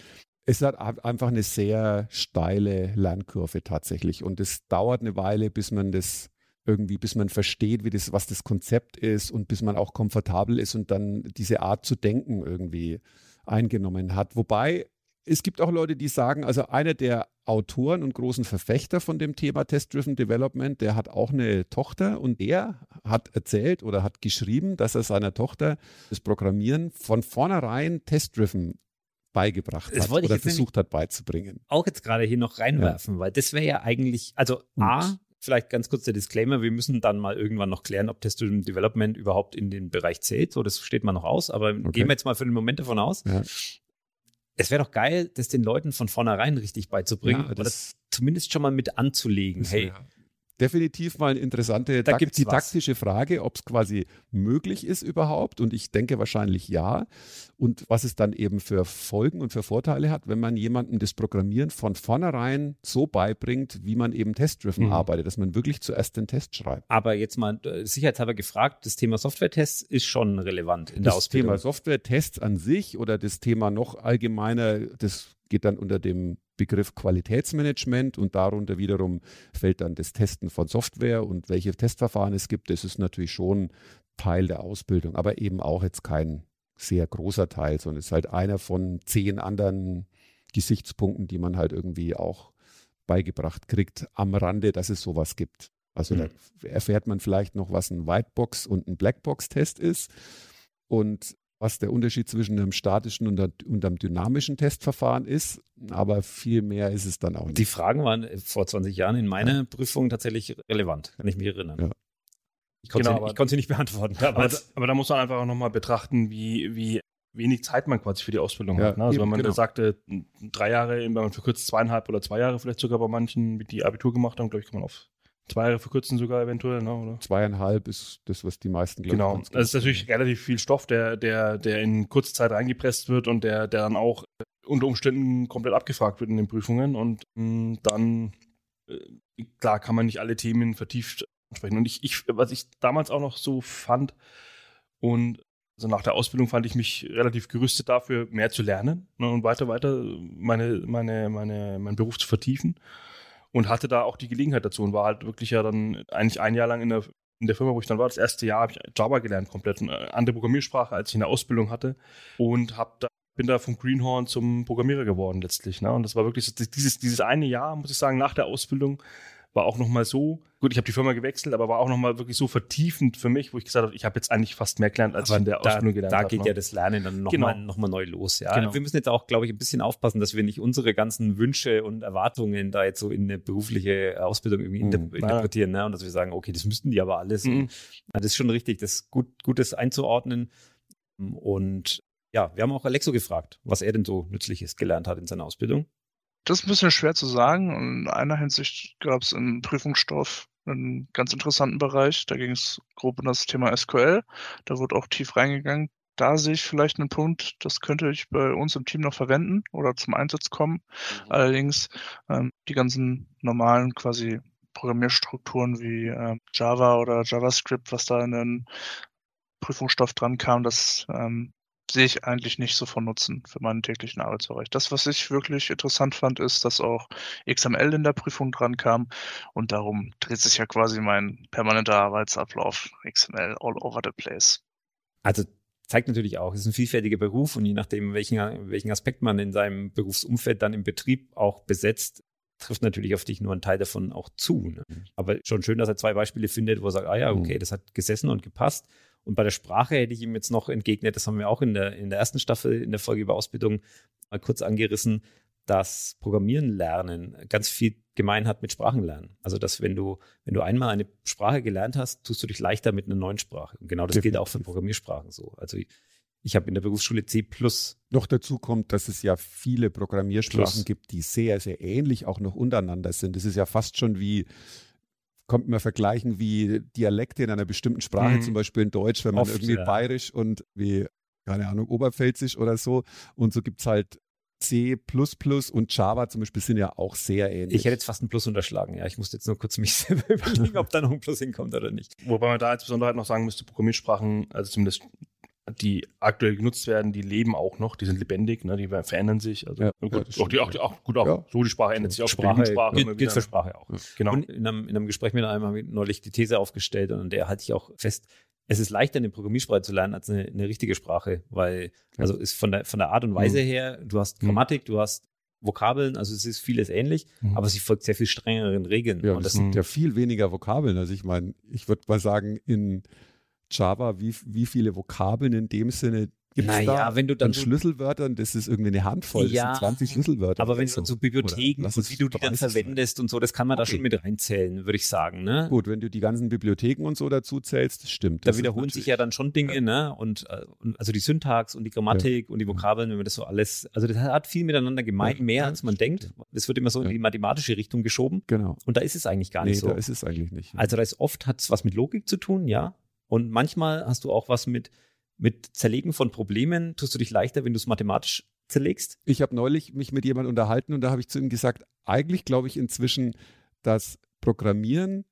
Es hat einfach eine sehr steile Lernkurve tatsächlich und es dauert eine Weile, bis man das irgendwie, bis man versteht, wie das, was das Konzept ist und bis man auch komfortabel ist und dann diese Art zu denken irgendwie eingenommen hat. Wobei es gibt auch Leute, die sagen, also einer der Autoren und großen Verfechter von dem Thema Test-Driven Development, der hat auch eine Tochter und der hat erzählt oder hat geschrieben, dass er seiner Tochter das Programmieren von vornherein Test-Driven beigebracht das hat oder versucht hat beizubringen. Auch jetzt gerade hier noch reinwerfen, ja. weil das wäre ja eigentlich, also A, vielleicht ganz kurz der Disclaimer, wir müssen dann mal irgendwann noch klären, ob Test-Driven Development überhaupt in den Bereich zählt. So, das steht mal noch aus, aber okay. gehen wir jetzt mal für den Moment davon aus. Ja. Es wäre doch geil, das den Leuten von vornherein richtig beizubringen ja, das oder zumindest schon mal mit anzulegen. Hey, ja definitiv mal eine interessante da didaktische was. Frage, ob es quasi möglich ist überhaupt. Und ich denke wahrscheinlich ja. Und was es dann eben für Folgen und für Vorteile hat, wenn man jemandem das Programmieren von vornherein so beibringt, wie man eben testdriven mhm. arbeitet, dass man wirklich zuerst den Test schreibt. Aber jetzt mal äh, sicherheitshalber gefragt, das Thema Software-Tests ist schon relevant in der Ausbildung. Das Thema Software-Tests an sich oder das Thema noch allgemeiner, das geht dann unter dem Begriff Qualitätsmanagement und darunter wiederum fällt dann das Testen von Software und welche Testverfahren es gibt. Das ist natürlich schon Teil der Ausbildung, aber eben auch jetzt kein sehr großer Teil, sondern es ist halt einer von zehn anderen Gesichtspunkten, die man halt irgendwie auch beigebracht kriegt am Rande, dass es sowas gibt. Also mhm. da erfährt man vielleicht noch, was ein Whitebox und ein Blackbox-Test ist. Und was der Unterschied zwischen einem statischen und einem dynamischen Testverfahren ist, aber viel mehr ist es dann auch nicht. Die Fragen waren vor 20 Jahren in meiner ja. Prüfung tatsächlich relevant, kann ich mich erinnern. Ja. Ich konnte, genau, sie, ich konnte sie nicht beantworten. Aber, aber, aber da muss man einfach auch nochmal betrachten, wie, wie wenig Zeit man quasi für die Ausbildung ja, hat. Ne? Also eben, wenn man genau. sagte, drei Jahre, wenn man verkürzt zweieinhalb oder zwei Jahre vielleicht sogar bei manchen, die Abitur gemacht haben, glaube ich, kann man auf Zwei Jahre verkürzen sogar eventuell, ne, oder? Zweieinhalb ist das, was die meisten glauben. Genau. Das ist natürlich relativ viel Stoff, der, der, der in kurzer Zeit reingepresst wird und der, der dann auch unter Umständen komplett abgefragt wird in den Prüfungen. Und mh, hm, dann, äh, klar, kann man nicht alle Themen vertieft ansprechen. Und ich, ich, was ich damals auch noch so fand, und also nach der Ausbildung fand ich mich relativ gerüstet dafür, mehr zu lernen ne, und weiter, weiter meine, meine, meine, meinen Beruf zu vertiefen und hatte da auch die Gelegenheit dazu und war halt wirklich ja dann eigentlich ein Jahr lang in der, in der Firma, wo ich dann war. Das erste Jahr habe ich Java gelernt, komplett eine andere Programmiersprache, als ich in der Ausbildung hatte und habe da bin da vom Greenhorn zum Programmierer geworden letztlich. Ne? Und das war wirklich so, dieses, dieses eine Jahr, muss ich sagen, nach der Ausbildung war auch nochmal so, gut, ich habe die Firma gewechselt, aber war auch nochmal wirklich so vertiefend für mich, wo ich gesagt habe, ich habe jetzt eigentlich fast mehr gelernt, als aber ich in der da, Ausbildung gelernt habe. Da geht hab, ja das Lernen dann nochmal genau. noch mal neu los. Ja? Genau. Wir müssen jetzt auch, glaube ich, ein bisschen aufpassen, dass wir nicht unsere ganzen Wünsche und Erwartungen da jetzt so in eine berufliche Ausbildung irgendwie mhm. inter interpretieren ne? und dass wir sagen, okay, das müssten die aber alles. Mhm. Und, das ist schon richtig, das gut, Gutes einzuordnen. Und ja, wir haben auch Alexo gefragt, was er denn so Nützliches gelernt hat in seiner Ausbildung. Das ist ein bisschen schwer zu sagen. In einer Hinsicht gab es im Prüfungsstoff einen ganz interessanten Bereich. Da ging es grob um das Thema SQL. Da wurde auch tief reingegangen. Da sehe ich vielleicht einen Punkt, das könnte ich bei uns im Team noch verwenden oder zum Einsatz kommen. Mhm. Allerdings ähm, die ganzen normalen quasi Programmierstrukturen wie äh, Java oder JavaScript, was da in den Prüfungsstoff dran kam, das ähm, sehe ich eigentlich nicht so von Nutzen für meinen täglichen Arbeitsbereich. Das, was ich wirklich interessant fand, ist, dass auch XML in der Prüfung dran kam und darum dreht sich ja quasi mein permanenter Arbeitsablauf XML all over the place. Also zeigt natürlich auch, es ist ein vielfältiger Beruf und je nachdem, welchen, welchen Aspekt man in seinem Berufsumfeld dann im Betrieb auch besetzt, trifft natürlich auf dich nur ein Teil davon auch zu. Ne? Mhm. Aber schon schön, dass er zwei Beispiele findet, wo er sagt, ah ja, okay, mhm. das hat gesessen und gepasst. Und bei der Sprache hätte ich ihm jetzt noch entgegnet, das haben wir auch in der, in der ersten Staffel in der Folge über Ausbildung mal kurz angerissen, dass Programmieren lernen ganz viel gemein hat mit Sprachenlernen. Also, dass wenn du, wenn du einmal eine Sprache gelernt hast, tust du dich leichter mit einer neuen Sprache. Und genau das Definitiv. gilt auch für Programmiersprachen so. Also, ich, ich habe in der Berufsschule C+. Noch dazu kommt, dass es ja viele Programmiersprachen plus. gibt, die sehr, sehr ähnlich auch noch untereinander sind. Das ist ja fast schon wie kommt man vergleichen wie Dialekte in einer bestimmten Sprache, mhm. zum Beispiel in Deutsch, wenn man Oft, irgendwie ja. bayerisch und wie, keine Ahnung, oberpfälzisch oder so. Und so gibt es halt C und Java zum Beispiel sind ja auch sehr ähnlich. Ich hätte jetzt fast ein Plus unterschlagen, ja. Ich musste jetzt nur kurz mich selber überlegen, ob da noch ein Plus hinkommt oder nicht. Wobei man da als Besonderheit noch sagen müsste, Programmiersprachen, also zumindest die aktuell genutzt werden, die leben auch noch, die sind lebendig, ne, die verändern sich. Also ja, gut, ja, auch die, auch die, auch, gut, auch ja. so die Sprache ändert sich auch. Sprache, Sprache gilt, gilt für Sprache auch. Genau. Und in einem, in einem Gespräch mit einem habe ich neulich die These aufgestellt und der halte ich auch fest, es ist leichter, eine Programmiersprache zu lernen als eine, eine richtige Sprache, weil, also ist von der, von der Art und Weise mhm. her, du hast mhm. Grammatik, du hast Vokabeln, also es ist vieles ähnlich, mhm. aber sie folgt sehr viel strengeren Regeln. Ja, und das sind ja viel weniger Vokabeln. Also ich meine, ich würde mal sagen, in Java, wie, wie viele Vokabeln in dem Sinne Gibt es da wenn du dann so Schlüsselwörtern, das ist irgendwie eine Handvoll, das ja, sind 20 Schlüsselwörter. Aber wenn du so, so Bibliotheken und wie du die dann verwendest sein. und so, das kann man okay. da schon mit reinzählen, würde ich sagen. Ne? Gut, wenn du die ganzen Bibliotheken und so dazu zählst, das stimmt. Da wiederholen sich ja dann schon Dinge, ja. ne? Und, äh, und, also die Syntax und die Grammatik ja. und die Vokabeln, wenn man das so alles, also das hat viel miteinander gemeint, mehr als man denkt. Es wird immer so in die mathematische Richtung geschoben. Genau. Und da ist es eigentlich gar nicht nee, so. Da ist es eigentlich nicht. Also da ist oft hat es was mit Logik zu tun, ja. Und manchmal hast du auch was mit, mit Zerlegen von Problemen. Tust du dich leichter, wenn du es mathematisch zerlegst? Ich habe neulich mich mit jemandem unterhalten und da habe ich zu ihm gesagt, eigentlich glaube ich inzwischen, dass Programmieren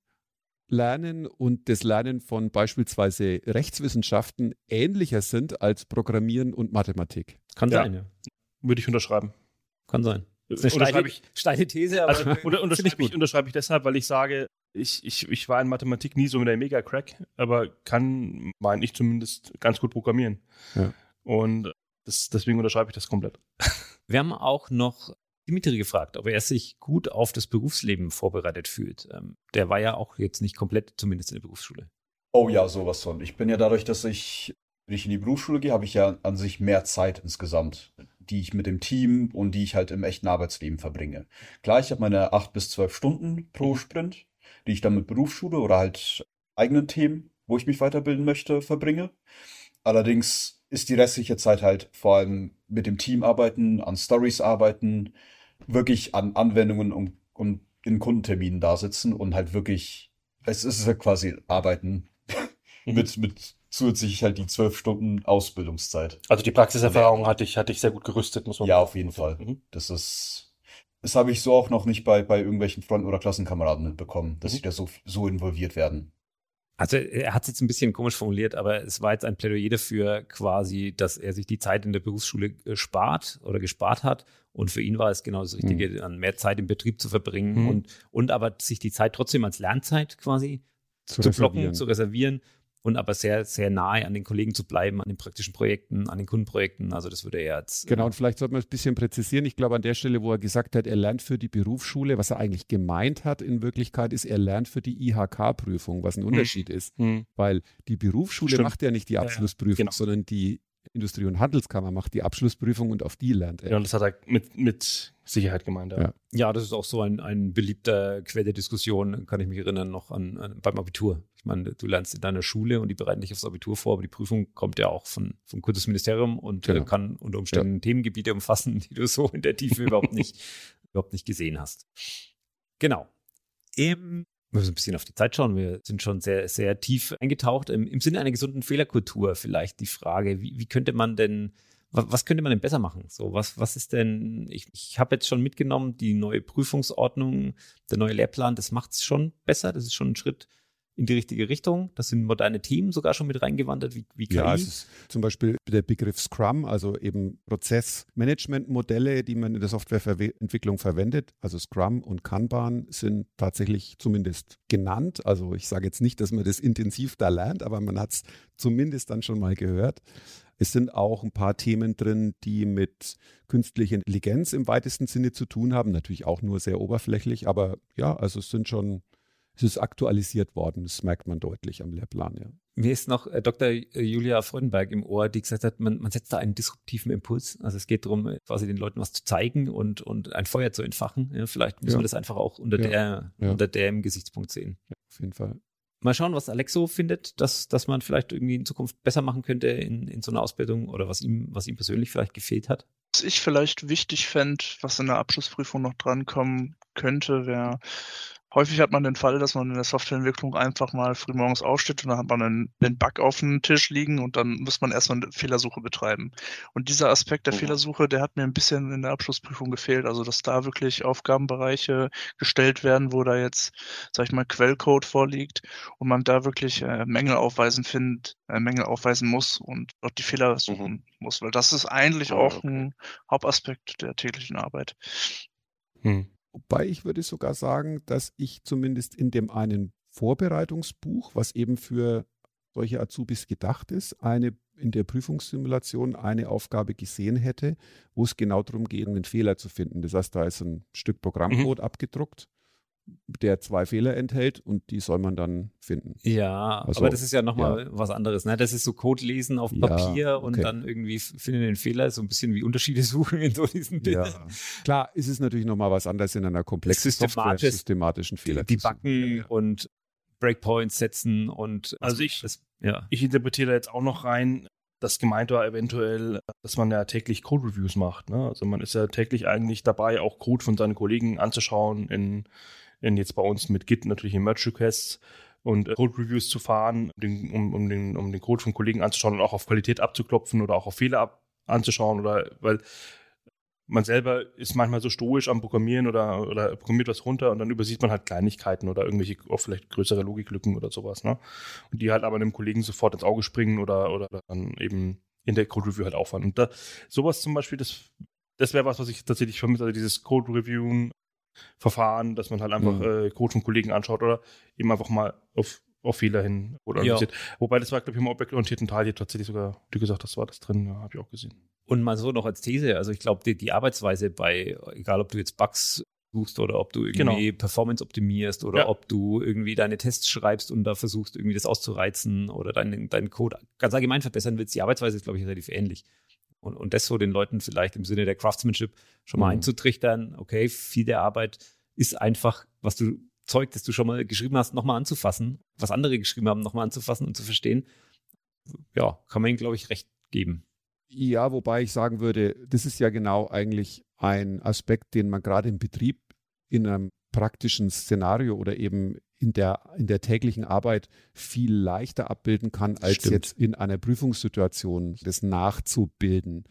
Lernen und das Lernen von beispielsweise Rechtswissenschaften ähnlicher sind als Programmieren und Mathematik. Kann ja. sein, ja. Würde ich unterschreiben. Kann sein. Das ist eine steile, ich, steile These, aber also, unterschreibe ich, unterschreibe ich deshalb, weil ich sage, ich, ich, ich war in Mathematik nie so mit der Mega-Crack, aber kann, meine ich zumindest, ganz gut programmieren. Ja. Und das, deswegen unterschreibe ich das komplett. Wir haben auch noch Dimitri gefragt, ob er sich gut auf das Berufsleben vorbereitet fühlt. Ähm, der war ja auch jetzt nicht komplett, zumindest in der Berufsschule. Oh ja, sowas von. Ich bin ja dadurch, dass ich, wenn ich in die Berufsschule gehe, habe ich ja an sich mehr Zeit insgesamt die ich mit dem Team und die ich halt im echten Arbeitsleben verbringe. Klar, ich habe meine acht bis zwölf Stunden pro. Sprint, die ich dann mit Berufsschule oder halt eigenen Themen, wo ich mich weiterbilden möchte, verbringe. Allerdings ist die restliche Zeit halt vor allem mit dem Team arbeiten, an Stories arbeiten, wirklich an Anwendungen und, und in Kundenterminen da sitzen und halt wirklich, es ist ja quasi Arbeiten mhm. mit, mit zusätzlich halt die zwölf Stunden Ausbildungszeit. Also die Praxiserfahrung hatte ich, hatte ich sehr gut gerüstet, muss man Ja, auf jeden Fall. Mhm. Das ist, das habe ich so auch noch nicht bei, bei irgendwelchen Front- oder Klassenkameraden mitbekommen, dass mhm. sie da so, so involviert werden. Also er hat es jetzt ein bisschen komisch formuliert, aber es war jetzt ein Plädoyer dafür quasi, dass er sich die Zeit in der Berufsschule äh, spart oder gespart hat. Und für ihn war es genau das Richtige, mhm. an mehr Zeit im Betrieb zu verbringen mhm. und, und aber sich die Zeit trotzdem als Lernzeit quasi zu, zu blocken, zu reservieren und aber sehr, sehr nahe an den Kollegen zu bleiben, an den praktischen Projekten, an den Kundenprojekten. Also das würde er jetzt. Genau, und vielleicht sollte man es ein bisschen präzisieren. Ich glaube, an der Stelle, wo er gesagt hat, er lernt für die Berufsschule, was er eigentlich gemeint hat in Wirklichkeit, ist, er lernt für die IHK-Prüfung, was ein hm. Unterschied hm. ist. Hm. Weil die Berufsschule Stimmt. macht ja nicht die Abschlussprüfung, ja, genau. sondern die Industrie- und Handelskammer macht die Abschlussprüfung und auf die lernt er. Ja, und das hat er mit, mit Sicherheit gemeint. Ja. ja, das ist auch so ein, ein beliebter Quell der Diskussion, kann ich mich erinnern, noch an, an, beim Abitur. Ich meine, du lernst in deiner Schule und die bereiten dich aufs Abitur vor, aber die Prüfung kommt ja auch von, vom Kultusministerium und äh, genau. kann unter Umständen ja. Themengebiete umfassen, die du so in der Tiefe überhaupt nicht, überhaupt nicht gesehen hast. Genau. Im wir müssen ein bisschen auf die Zeit schauen. Wir sind schon sehr, sehr tief eingetaucht. Im, im Sinne einer gesunden Fehlerkultur vielleicht die Frage, wie, wie könnte man denn, was, könnte man denn besser machen? So, was, was ist denn, ich, ich habe jetzt schon mitgenommen, die neue Prüfungsordnung, der neue Lehrplan, das macht es schon besser. Das ist schon ein Schritt in die richtige Richtung. Das sind moderne Themen sogar schon mit reingewandert, wie, wie KI. Ja, es ist zum Beispiel der Begriff Scrum, also eben Prozessmanagementmodelle, die man in der Softwareentwicklung verwendet. Also Scrum und Kanban sind tatsächlich zumindest genannt. Also ich sage jetzt nicht, dass man das intensiv da lernt, aber man hat es zumindest dann schon mal gehört. Es sind auch ein paar Themen drin, die mit künstlicher Intelligenz im weitesten Sinne zu tun haben. Natürlich auch nur sehr oberflächlich, aber ja, also es sind schon es ist aktualisiert worden. Das merkt man deutlich am Lehrplan, ja. Mir ist noch äh, Dr. Julia Freudenberg im Ohr, die gesagt hat, man, man setzt da einen disruptiven Impuls. Also es geht darum, quasi den Leuten was zu zeigen und, und ein Feuer zu entfachen. Ja, vielleicht muss ja. man das einfach auch unter, ja. der, unter dem Gesichtspunkt sehen. Ja, auf jeden Fall. Mal schauen, was Alexo findet, dass, dass man vielleicht irgendwie in Zukunft besser machen könnte in, in so einer Ausbildung oder was ihm, was ihm persönlich vielleicht gefehlt hat. Was ich vielleicht wichtig fände, was in der Abschlussprüfung noch drankommen könnte, wäre Häufig hat man den Fall, dass man in der Softwareentwicklung einfach mal frühmorgens aufsteht und dann hat man einen, einen Bug auf dem Tisch liegen und dann muss man erstmal eine Fehlersuche betreiben. Und dieser Aspekt der oh. Fehlersuche, der hat mir ein bisschen in der Abschlussprüfung gefehlt. Also, dass da wirklich Aufgabenbereiche gestellt werden, wo da jetzt, sag ich mal, Quellcode vorliegt und man da wirklich äh, Mängel aufweisen findet, äh, Mängel aufweisen muss und dort die Fehler suchen mhm. muss. Weil das ist eigentlich oh, auch okay. ein Hauptaspekt der täglichen Arbeit. Hm. Wobei ich würde sogar sagen, dass ich zumindest in dem einen Vorbereitungsbuch, was eben für solche Azubis gedacht ist, eine in der Prüfungssimulation eine Aufgabe gesehen hätte, wo es genau darum geht, einen Fehler zu finden. Das heißt, da ist ein Stück Programmcode mhm. abgedruckt der zwei Fehler enthält und die soll man dann finden. Ja, also, aber das ist ja nochmal ja. was anderes. Ne? Das ist so Code lesen auf Papier ja, okay. und dann irgendwie finden den Fehler, so ein bisschen wie Unterschiede suchen in so diesen Bildern. Ja. Klar, ist es natürlich nochmal was anderes in einer komplexen Software, systematischen Fehler. Die Backen und Breakpoints setzen und also ich, das, ja. ich interpretiere jetzt auch noch rein, das gemeint war eventuell, dass man ja täglich Code-Reviews macht. Ne? Also man ist ja täglich eigentlich dabei, auch Code von seinen Kollegen anzuschauen, in jetzt bei uns mit Git natürlich in Merge Requests und äh, Code-Reviews zu fahren, um, um, den, um den Code von Kollegen anzuschauen und auch auf Qualität abzuklopfen oder auch auf Fehler ab, anzuschauen oder weil man selber ist manchmal so stoisch am Programmieren oder, oder programmiert was runter und dann übersieht man halt Kleinigkeiten oder irgendwelche, auch vielleicht größere Logiklücken oder sowas, ne? Und die halt aber einem Kollegen sofort ins Auge springen oder, oder dann eben in der Code Review halt auffahren. Und da, sowas zum Beispiel, das, das wäre was, was ich tatsächlich vermisse, also dieses Code Reviewen Verfahren, dass man halt einfach mhm. äh, Code von Kollegen anschaut oder eben einfach mal auf, auf Fehler hin oder ja. Wobei das war, glaube ich, im objektorientierten Teil hier tatsächlich sogar, du gesagt hast, war das drin, ja, habe ich auch gesehen. Und mal so noch als These, also ich glaube, die, die, Arbeitsweise bei, egal ob du jetzt Bugs suchst oder ob du irgendwie genau. Performance optimierst oder ja. ob du irgendwie deine Tests schreibst und da versuchst, irgendwie das auszureizen oder deinen, deinen Code ganz allgemein verbessern willst, die Arbeitsweise ist, glaube ich, relativ ähnlich. Und, und das so den Leuten vielleicht im Sinne der Craftsmanship schon mal mhm. einzutrichtern, okay, viel der Arbeit ist einfach, was du Zeug, das du schon mal geschrieben hast, nochmal anzufassen, was andere geschrieben haben, nochmal anzufassen und zu verstehen. Ja, kann man ihnen, glaube ich, recht geben. Ja, wobei ich sagen würde, das ist ja genau eigentlich ein Aspekt, den man gerade im Betrieb in einem praktischen Szenario oder eben in der, in der täglichen Arbeit viel leichter abbilden kann, als Stimmt. jetzt in einer Prüfungssituation das nachzubilden.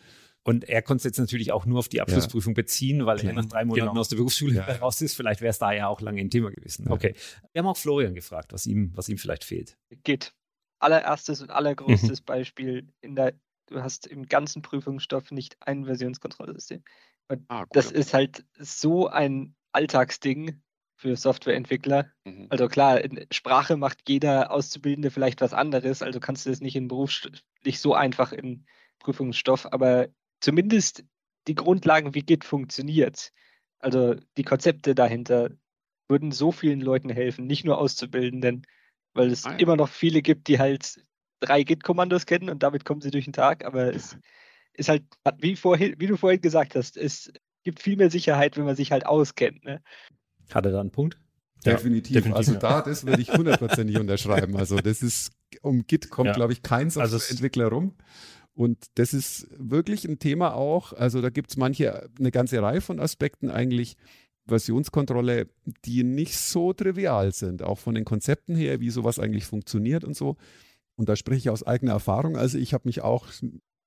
Und er konnte es jetzt natürlich auch nur auf die Abschlussprüfung ja. beziehen, weil Klar. er nach drei Monaten genau. aus der Berufsschule ja. raus ist. Vielleicht wäre es da ja auch lange ein Thema gewesen. Okay. Wir haben auch Florian gefragt, was ihm, was ihm vielleicht fehlt. Geht. Allererstes und allergrößtes mhm. Beispiel in der du hast im ganzen Prüfungsstoff nicht ein Versionskontrollsystem. Und ah, das ist halt so ein Alltagsding für Softwareentwickler. Mhm. Also klar, in Sprache macht jeder Auszubildende vielleicht was anderes, also kannst du das nicht in Beruf nicht so einfach in Prüfungsstoff, aber zumindest die Grundlagen, wie Git funktioniert, also die Konzepte dahinter, würden so vielen Leuten helfen, nicht nur Auszubildenden, weil es ah, ja. immer noch viele gibt, die halt drei Git-Kommandos kennen und damit kommen sie durch den Tag, aber es ist halt, wie, vorhin, wie du vorhin gesagt hast, es gibt viel mehr Sicherheit, wenn man sich halt auskennt. Ne? Hat er da einen Punkt? Definitiv. Ja, definitiv. Also ja. da, das würde ich hundertprozentig unterschreiben. Also das ist, um Git kommt, ja. glaube ich, kein also Softwareentwickler rum. Und das ist wirklich ein Thema auch. Also da gibt es manche, eine ganze Reihe von Aspekten eigentlich, Versionskontrolle, die nicht so trivial sind, auch von den Konzepten her, wie sowas eigentlich funktioniert und so. Und da spreche ich aus eigener Erfahrung. Also ich habe mich auch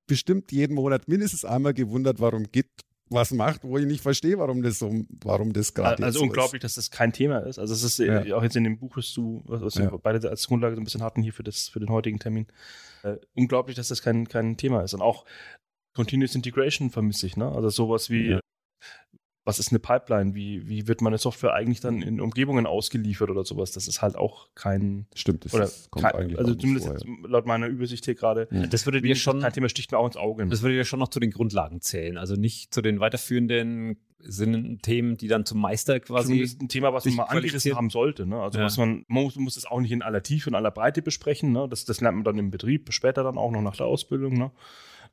bestimmt jeden Monat mindestens einmal gewundert, warum Git was macht, wo ich nicht verstehe, warum das so, warum das gerade Also so unglaublich, ist. dass das kein Thema ist. Also es ist äh, ja. auch jetzt in dem Buch, was du, was ja. wir beide als Grundlage so ein bisschen hatten hier für das, für den heutigen Termin. Äh, unglaublich, dass das kein, kein Thema ist. Und auch Continuous Integration vermisse ich, ne? Also sowas wie, ja was ist eine Pipeline? Wie, wie wird meine Software eigentlich dann in Umgebungen ausgeliefert oder sowas? Das ist halt auch kein. Stimmt, das oder kommt kein, eigentlich Also zumindest vor, ja. laut meiner Übersicht hier gerade. Ja. Das würde dir schon. Kein Thema sticht mir auch ins Auge. Das würde dir schon noch zu den Grundlagen zählen. Also nicht zu den weiterführenden sind Themen, die dann zum Meister quasi. Das ist ein Thema, was man mal angerissen haben sollte. Ne? Also ja. was man, man muss, muss es auch nicht in aller Tiefe und aller Breite besprechen. Ne? Das, das lernt man dann im Betrieb, später dann auch noch nach der Ausbildung. Ne?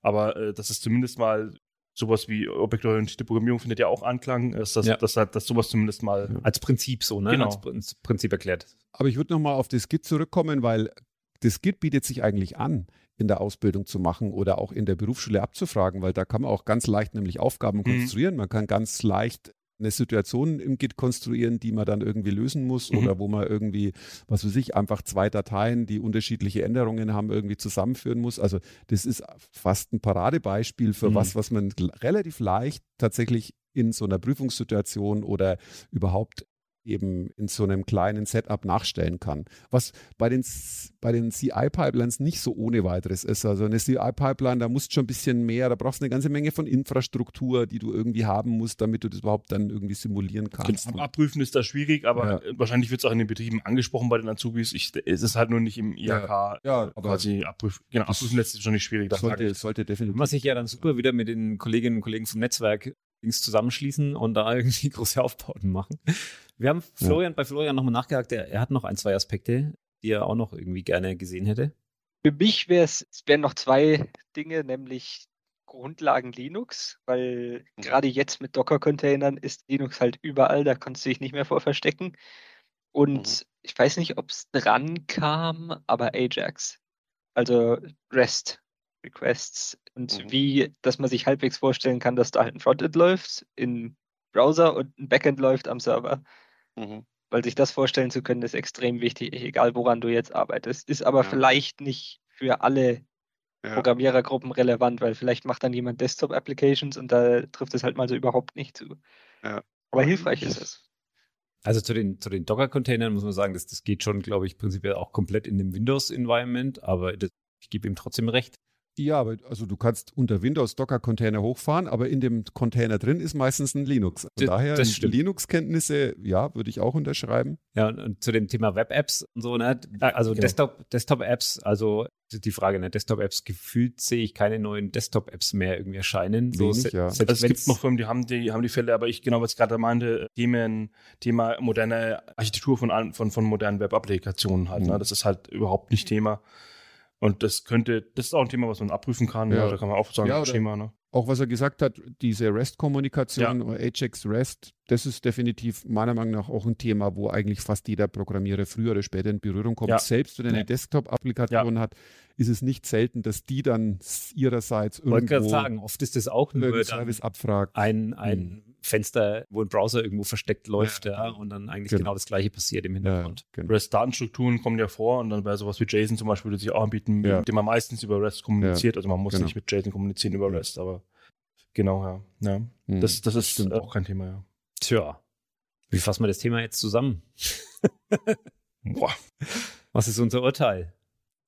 Aber äh, das ist zumindest mal sowas wie objektorientierte Programmierung findet ja auch Anklang, dass, das, ja. dass, dass, dass sowas zumindest mal als Prinzip so, ne? Genau. Als Prinzip erklärt. Aber ich würde nochmal auf das Git zurückkommen, weil das Git bietet sich eigentlich an, in der Ausbildung zu machen oder auch in der Berufsschule abzufragen, weil da kann man auch ganz leicht nämlich Aufgaben mhm. konstruieren. Man kann ganz leicht eine Situation im Git konstruieren, die man dann irgendwie lösen muss mhm. oder wo man irgendwie, was weiß ich, einfach zwei Dateien, die unterschiedliche Änderungen haben, irgendwie zusammenführen muss. Also das ist fast ein Paradebeispiel für mhm. was, was man relativ leicht tatsächlich in so einer Prüfungssituation oder überhaupt eben in so einem kleinen Setup nachstellen kann. Was bei den, bei den CI-Pipelines nicht so ohne weiteres ist. Also eine CI-Pipeline, da musst du schon ein bisschen mehr, da brauchst du eine ganze Menge von Infrastruktur, die du irgendwie haben musst, damit du das überhaupt dann irgendwie simulieren kannst. Genau. Abprüfen ist da schwierig, aber ja. wahrscheinlich wird es auch in den Betrieben angesprochen bei den Azubis. Ich, es ist halt nur nicht im IHK ja, ja, quasi abprüfen. Genau, abprüfen lässt sich schon nicht schwierig. Das sollte, sollte definitiv. Was sich ja dann super wieder mit den Kolleginnen und Kollegen vom Netzwerk Dings zusammenschließen und da irgendwie große Aufbauten machen. Wir haben Florian ja. bei Florian nochmal nachgehakt, er, er hat noch ein, zwei Aspekte, die er auch noch irgendwie gerne gesehen hätte. Für mich wären noch zwei Dinge, nämlich Grundlagen Linux, weil mhm. gerade jetzt mit Docker-Containern ist Linux halt überall, da kannst du dich nicht mehr vor verstecken. Und mhm. ich weiß nicht, ob es dran kam, aber Ajax. Also REST Requests und mhm. wie, dass man sich halbwegs vorstellen kann, dass da halt ein Frontend läuft im Browser und ein Backend läuft am Server. Mhm. Weil sich das vorstellen zu können, ist extrem wichtig, egal woran du jetzt arbeitest. Ist aber ja. vielleicht nicht für alle ja. Programmierergruppen relevant, weil vielleicht macht dann jemand Desktop-Applications und da trifft es halt mal so überhaupt nicht zu. Ja. Aber hilfreich ist es. Also zu den, zu den Docker-Containern muss man sagen, das, das geht schon, glaube ich, prinzipiell auch komplett in dem Windows-Environment, aber das, ich gebe ihm trotzdem recht. Ja, aber also du kannst unter Windows Docker-Container hochfahren, aber in dem Container drin ist meistens ein Linux. Von das, daher Linux-Kenntnisse, ja, würde ich auch unterschreiben. Ja, und, und zu dem Thema Web-Apps und so, ne? Also genau. Desktop, Desktop-Apps, also die Frage, ne, Desktop-Apps, gefühlt sehe ich keine neuen Desktop-Apps mehr irgendwie erscheinen. So, Wenig, ja. also es gibt noch Firmen, die haben die, haben die Fälle, aber ich genau, was ich gerade meinte, Themen, Thema moderne Architektur von, von, von modernen Web-Applikationen halt. Ne? Mhm. Ne? Das ist halt überhaupt nicht Thema. Und das könnte, das ist auch ein Thema, was man abprüfen kann. Ja. Ja, da kann man auch sagen, ja, Schema. Ne? Auch was er gesagt hat, diese REST-Kommunikation oder Ajax REST, das ist definitiv meiner Meinung nach auch ein Thema, wo eigentlich fast jeder Programmierer früher oder später in Berührung kommt. Selbst wenn er eine Desktop-Applikation hat, ist es nicht selten, dass die dann ihrerseits irgendwo Wollte gerade sagen, oft ist das auch nur Service abfragt. ein, ein hm. Fenster, wo ein Browser irgendwo versteckt läuft, ja, ja und dann eigentlich genau. genau. das gleiche passiert im Hintergrund. Ja, genau. REST-Datenstrukturen kommen ja vor und dann bei sowas wie JSON zum Beispiel würde sich auch anbieten, ja. mit dem man meistens über REST kommuniziert. Also man muss genau. nicht mit JSON kommunizieren über REST, aber genau, ja. ja. Mhm. Das, das ist Stimmt. auch kein Thema, ja. Tja, wie fassen wir das Thema jetzt zusammen? Boah. Was ist unser Urteil?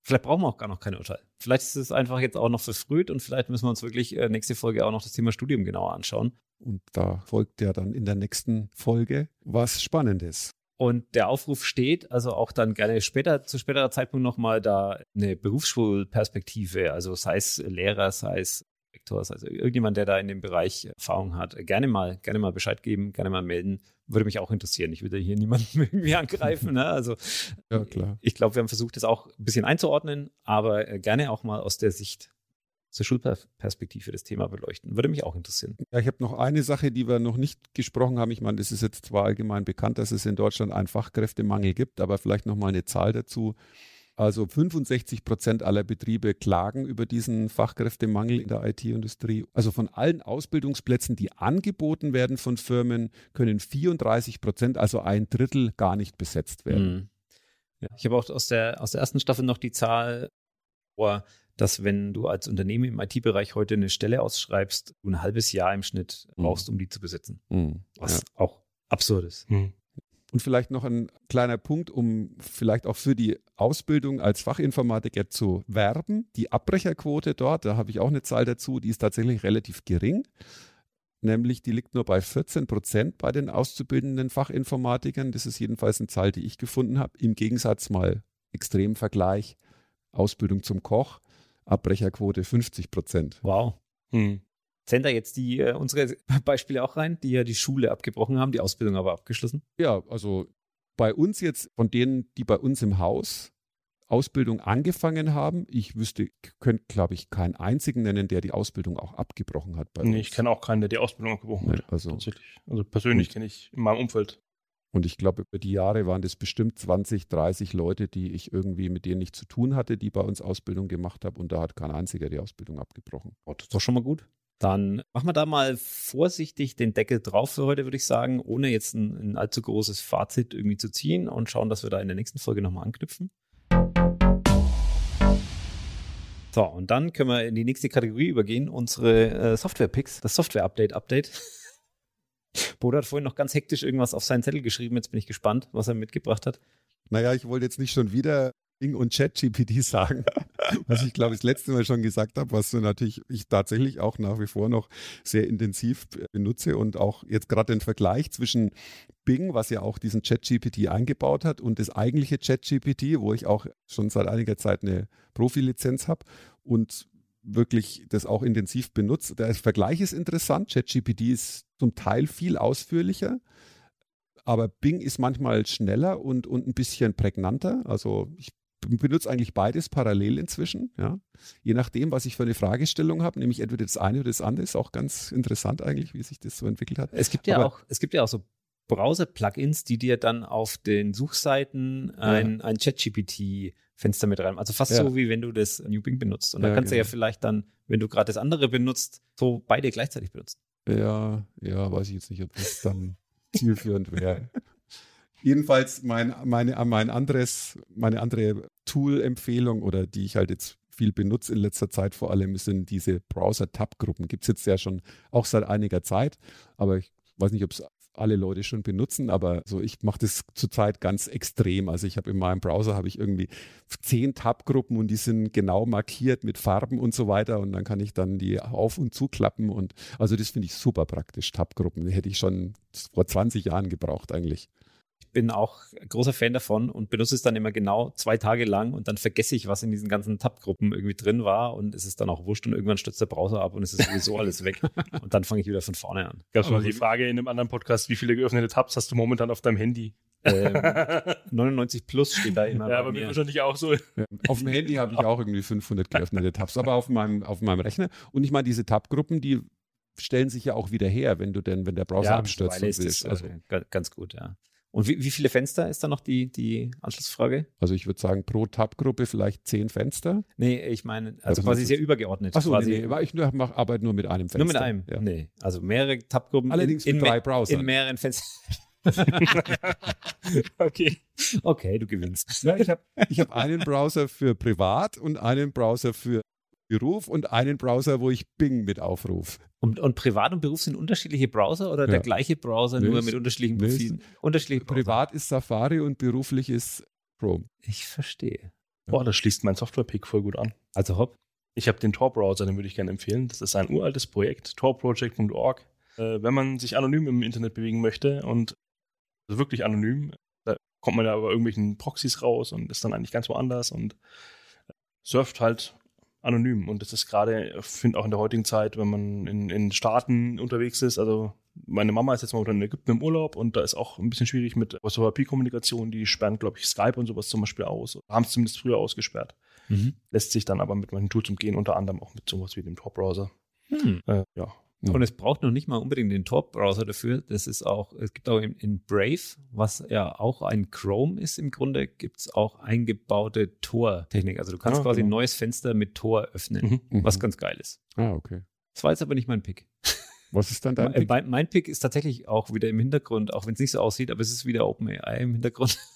Vielleicht brauchen wir auch gar noch kein Urteil. Vielleicht ist es einfach jetzt auch noch verfrüht und vielleicht müssen wir uns wirklich äh, nächste Folge auch noch das Thema Studium genauer anschauen. Und da folgt ja dann in der nächsten Folge was Spannendes. Und der Aufruf steht, also auch dann gerne später, zu späterer Zeitpunkt nochmal da eine Berufsschulperspektive, also sei es Lehrer, sei es Rektor, sei es irgendjemand, der da in dem Bereich Erfahrung hat, gerne mal, gerne mal Bescheid geben, gerne mal melden. Würde mich auch interessieren. Ich würde hier niemanden irgendwie angreifen. Ne? Also ja, klar. ich glaube, wir haben versucht, das auch ein bisschen einzuordnen, aber gerne auch mal aus der Sicht zur Schulperspektive das Thema beleuchten. Würde mich auch interessieren. Ja, ich habe noch eine Sache, die wir noch nicht gesprochen haben. Ich meine, das ist jetzt zwar allgemein bekannt, dass es in Deutschland einen Fachkräftemangel gibt, aber vielleicht noch mal eine Zahl dazu. Also 65 Prozent aller Betriebe klagen über diesen Fachkräftemangel in der IT-Industrie. Also von allen Ausbildungsplätzen, die angeboten werden von Firmen, können 34 Prozent, also ein Drittel, gar nicht besetzt werden. Mhm. Ja, ich habe auch aus der, aus der ersten Staffel noch die Zahl, vor, dass wenn du als Unternehmen im IT-Bereich heute eine Stelle ausschreibst, du ein halbes Jahr im Schnitt mhm. brauchst, um die zu besetzen. Mhm. Was ja. auch absurd ist. Mhm. Und vielleicht noch ein kleiner Punkt, um vielleicht auch für die Ausbildung als Fachinformatiker zu werben. Die Abbrecherquote dort, da habe ich auch eine Zahl dazu, die ist tatsächlich relativ gering. Nämlich, die liegt nur bei 14 Prozent bei den auszubildenden Fachinformatikern. Das ist jedenfalls eine Zahl, die ich gefunden habe. Im Gegensatz mal extrem Vergleich Ausbildung zum Koch, Abbrecherquote 50 Prozent. Wow. Hm. Zählen da jetzt die, äh, unsere Beispiele auch rein, die ja die Schule abgebrochen haben, die Ausbildung aber abgeschlossen? Ja, also bei uns jetzt, von denen, die bei uns im Haus Ausbildung angefangen haben, ich wüsste, könnte, glaube ich, keinen einzigen nennen, der die Ausbildung auch abgebrochen hat. Bei nee, uns. ich kenne auch keinen, der die Ausbildung abgebrochen hat. Also, tatsächlich. Also persönlich kenne ich in meinem Umfeld und ich glaube, über die Jahre waren das bestimmt 20, 30 Leute, die ich irgendwie mit denen nicht zu tun hatte, die bei uns Ausbildung gemacht haben. Und da hat kein einziger die Ausbildung abgebrochen. Oh, das ist doch schon mal gut. Dann machen wir da mal vorsichtig den Deckel drauf für heute, würde ich sagen, ohne jetzt ein, ein allzu großes Fazit irgendwie zu ziehen und schauen, dass wir da in der nächsten Folge nochmal anknüpfen. So, und dann können wir in die nächste Kategorie übergehen, unsere äh, Software-Picks, das Software-Update-Update. Bodo hat vorhin noch ganz hektisch irgendwas auf seinen Zettel geschrieben. Jetzt bin ich gespannt, was er mitgebracht hat. Naja, ich wollte jetzt nicht schon wieder Bing und ChatGPT sagen, was ich glaube das letzte Mal schon gesagt habe, was natürlich ich tatsächlich auch nach wie vor noch sehr intensiv benutze und auch jetzt gerade den Vergleich zwischen Bing, was ja auch diesen ChatGPT eingebaut hat und das eigentliche ChatGPT, wo ich auch schon seit einiger Zeit eine Profilizenz habe und wirklich das auch intensiv benutze. Der Vergleich ist interessant. ChatGPT ist zum Teil viel ausführlicher, aber Bing ist manchmal schneller und, und ein bisschen prägnanter. Also ich benutze eigentlich beides parallel inzwischen. Ja. Je nachdem, was ich für eine Fragestellung habe, nämlich entweder das eine oder das andere, ist auch ganz interessant eigentlich, wie sich das so entwickelt hat. Es gibt ja, auch, es gibt ja auch so Browser-Plugins, die dir dann auf den Suchseiten ein, ja. ein ChatGPT-Fenster mit rein. Also fast ja. so, wie wenn du das New Bing benutzt. Und da kannst genau. du ja vielleicht dann, wenn du gerade das andere benutzt, so beide gleichzeitig benutzen. Ja, ja, weiß ich jetzt nicht, ob das dann zielführend wäre. Jedenfalls mein, meine, mein anderes, meine andere Tool-Empfehlung oder die ich halt jetzt viel benutze in letzter Zeit vor allem, sind diese Browser-Tab-Gruppen. Gibt es jetzt ja schon auch seit einiger Zeit, aber ich weiß nicht, ob es alle Leute schon benutzen, aber so ich mache das zurzeit ganz extrem. Also ich habe in meinem Browser habe ich irgendwie zehn Tab-Gruppen und die sind genau markiert mit Farben und so weiter und dann kann ich dann die auf und zuklappen und also das finde ich super praktisch. Tab-Gruppen hätte ich schon vor 20 Jahren gebraucht eigentlich bin auch großer Fan davon und benutze es dann immer genau zwei Tage lang und dann vergesse ich, was in diesen ganzen Tab-Gruppen irgendwie drin war und es ist dann auch wurscht und irgendwann stürzt der Browser ab und es ist sowieso alles weg und dann fange ich wieder von vorne an. Gab es mal die Frage in einem anderen Podcast, wie viele geöffnete Tabs hast du momentan auf deinem Handy? Ähm, 99 plus steht da immer. Ja, aber mir wahrscheinlich auch so. Ja, auf dem Handy habe ich auch irgendwie 500 geöffnete Tabs, aber auf meinem, auf meinem Rechner. Und ich meine, diese Tab-Gruppen, die stellen sich ja auch wieder her, wenn du denn, wenn der Browser ja, abstürzt. Ist das, also, ganz gut, ja. Und wie, wie, viele Fenster ist da noch die, die Anschlussfrage? Also ich würde sagen, pro Tab-Gruppe vielleicht zehn Fenster. Nee, ich meine, also, also quasi sehr übergeordnet. Achso, quasi. nee, nee, ich nur, mach, arbeite nur mit einem Fenster. Nur mit einem? Ja. Nee, also mehrere Tab-Gruppen. Allerdings in, in drei Browsern. In mehreren Fenstern. okay. Okay, du gewinnst. Ja, ich habe ich hab einen Browser für privat und einen Browser für Beruf und einen Browser, wo ich Bing mit aufrufe. Und, und Privat und Beruf sind unterschiedliche Browser oder ja. der gleiche Browser, nee, nur mit unterschiedlichen Profilen? Unterschiedliche Privat ist Safari und beruflich ist Chrome. Ich verstehe. Boah, das schließt mein Software-Pick voll gut an. Also hopp. Ich habe den Tor-Browser, den würde ich gerne empfehlen. Das ist ein uraltes Projekt, torproject.org. Äh, wenn man sich anonym im Internet bewegen möchte und also wirklich anonym, da kommt man ja über irgendwelchen Proxys raus und ist dann eigentlich ganz woanders und surft halt anonym. Und das ist gerade, ich finde auch in der heutigen Zeit, wenn man in, in Staaten unterwegs ist, also meine Mama ist jetzt mal in Ägypten im Urlaub und da ist auch ein bisschen schwierig mit WhatsApp-Kommunikation. Die sperren, glaube ich, Skype und sowas zum Beispiel aus. Haben es zumindest früher ausgesperrt. Mhm. Lässt sich dann aber mit manchen Tools umgehen, unter anderem auch mit sowas wie dem Tor-Browser. Hm. Äh, ja, ja. Und es braucht noch nicht mal unbedingt den Tor-Browser dafür. Das ist auch, es gibt auch in, in, Brave, was ja auch ein Chrome ist im Grunde, gibt es auch eingebaute Tor-Technik. Also du kannst ah, quasi genau. ein neues Fenster mit Tor öffnen, mhm. was mhm. ganz geil ist. Ah, okay. Das war jetzt aber nicht mein Pick. Was ist dann dein Pick? Mein, mein Pick ist tatsächlich auch wieder im Hintergrund, auch wenn es nicht so aussieht, aber es ist wieder OpenAI im Hintergrund.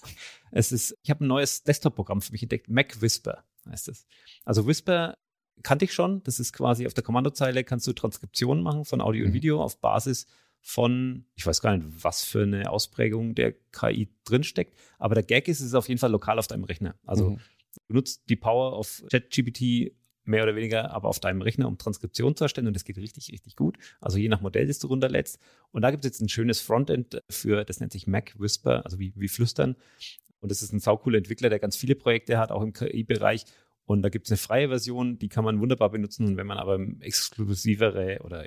Es ist, ich habe ein neues Desktop-Programm für mich entdeckt, Mac Whisper heißt es. Also Whisper kannte ich schon. Das ist quasi auf der Kommandozeile kannst du Transkriptionen machen von Audio mhm. und Video auf Basis von, ich weiß gar nicht, was für eine Ausprägung der KI drinsteckt. Aber der Gag ist, es ist auf jeden Fall lokal auf deinem Rechner. Also mhm. du nutzt die Power of ChatGPT mehr oder weniger, aber auf deinem Rechner, um Transkription zu erstellen. Und das geht richtig, richtig gut. Also je nach Modell, das du runterlädst. Und da gibt es jetzt ein schönes Frontend für, das nennt sich Mac Whisper, also wie, wie Flüstern. Und das ist ein saucooler Entwickler, der ganz viele Projekte hat, auch im KI-Bereich. Und da gibt es eine freie Version, die kann man wunderbar benutzen. Und wenn man aber exklusivere oder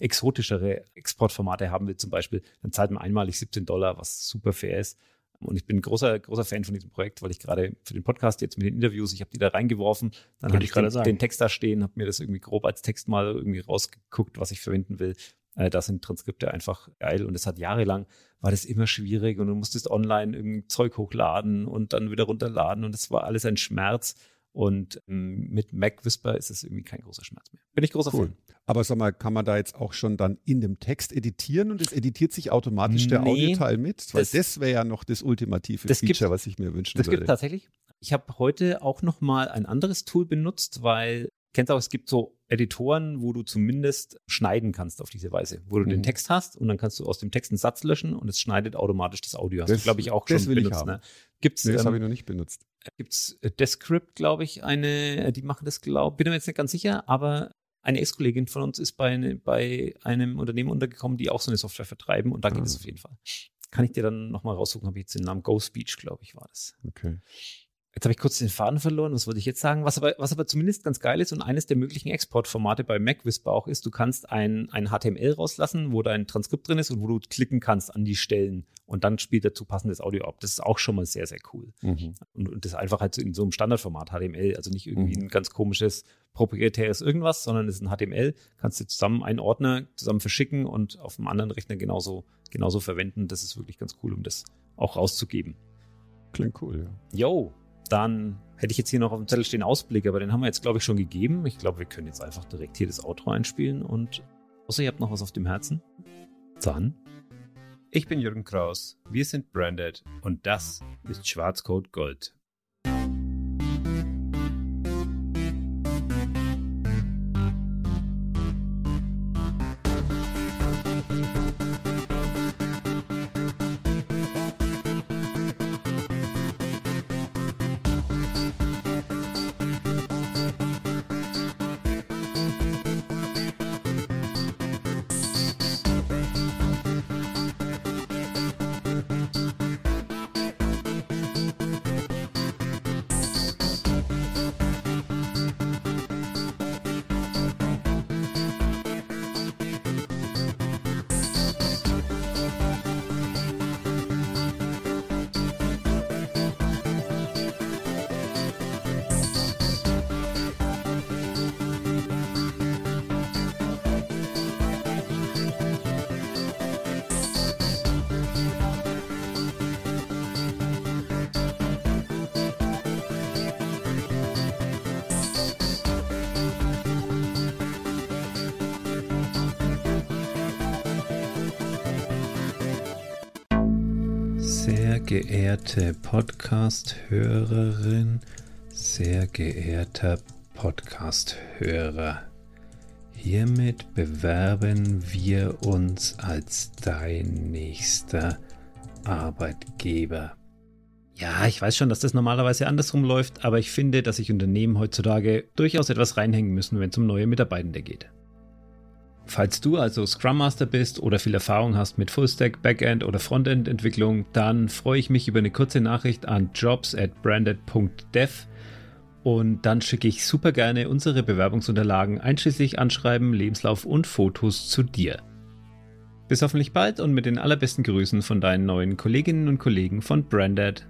exotischere Exportformate haben will, zum Beispiel, dann zahlt man einmalig 17 Dollar, was super fair ist. Und ich bin ein großer, großer Fan von diesem Projekt, weil ich gerade für den Podcast jetzt mit den Interviews, ich habe die da reingeworfen, dann habe ich den, den, Text da stehen, habe mir das irgendwie grob als Text mal irgendwie rausgeguckt, was ich verwenden will. Äh, da sind Transkripte einfach geil und es hat jahrelang war das immer schwierig und du musstest online irgendwie Zeug hochladen und dann wieder runterladen und es war alles ein Schmerz. Und ähm, mit Mac Whisper ist es irgendwie kein großer Schmerz mehr. Bin ich großer cool. Fan. Aber sag mal, kann man da jetzt auch schon dann in dem Text editieren und es editiert sich automatisch der nee, Audioteil mit? Weil das, das wäre ja noch das ultimative das Feature, gibt, was ich mir wünschen das würde. Das gibt tatsächlich. Ich habe heute auch noch mal ein anderes Tool benutzt, weil kennst auch, es gibt so Editoren, wo du zumindest schneiden kannst auf diese Weise, wo du mhm. den Text hast und dann kannst du aus dem Text einen Satz löschen und es schneidet automatisch das Audio. Hast das, du, glaube ich, auch schon benutzt. Ne? Gibt's, nee, das ähm, habe ich noch nicht benutzt. Gibt es äh, Descript, glaube ich, eine, äh, die machen das, glaube bin mir jetzt nicht ganz sicher, aber eine Ex-Kollegin von uns ist bei, eine, bei einem Unternehmen untergekommen, die auch so eine Software vertreiben und da geht es ah. auf jeden Fall. Kann ich dir dann nochmal raussuchen, habe ich jetzt den Namen Go Speech, glaube ich, war das. Okay. Jetzt habe ich kurz den Faden verloren. Was wollte ich jetzt sagen? Was aber, was aber zumindest ganz geil ist und eines der möglichen Exportformate bei MacWhisper auch ist, du kannst ein, ein HTML rauslassen, wo dein Transkript drin ist und wo du klicken kannst an die Stellen und dann spielt dazu passendes Audio ab. Das ist auch schon mal sehr, sehr cool. Mhm. Und, und, das einfach halt in so einem Standardformat HTML, also nicht irgendwie mhm. ein ganz komisches proprietäres irgendwas, sondern es ist ein HTML, kannst du zusammen einen Ordner zusammen verschicken und auf einem anderen Rechner genauso, genauso verwenden. Das ist wirklich ganz cool, um das auch rauszugeben. Klingt cool, ja. Yo, dann hätte ich jetzt hier noch auf dem Zettel stehen Ausblick, aber den haben wir jetzt, glaube ich, schon gegeben. Ich glaube, wir können jetzt einfach direkt hier das Outro einspielen und außer ihr habt noch was auf dem Herzen, dann. Ich bin Jürgen Kraus, wir sind Branded und das ist Schwarzcode Gold. Geehrte Podcast-Hörerin, sehr geehrter Podcast-Hörer, hiermit bewerben wir uns als dein nächster Arbeitgeber. Ja, ich weiß schon, dass das normalerweise andersrum läuft, aber ich finde, dass sich Unternehmen heutzutage durchaus etwas reinhängen müssen, wenn es um neue Mitarbeitende geht. Falls du also Scrum Master bist oder viel Erfahrung hast mit Fullstack, Backend oder Frontend Entwicklung, dann freue ich mich über eine kurze Nachricht an jobs at branded.dev und dann schicke ich super gerne unsere Bewerbungsunterlagen einschließlich Anschreiben, Lebenslauf und Fotos zu dir. Bis hoffentlich bald und mit den allerbesten Grüßen von deinen neuen Kolleginnen und Kollegen von Branded.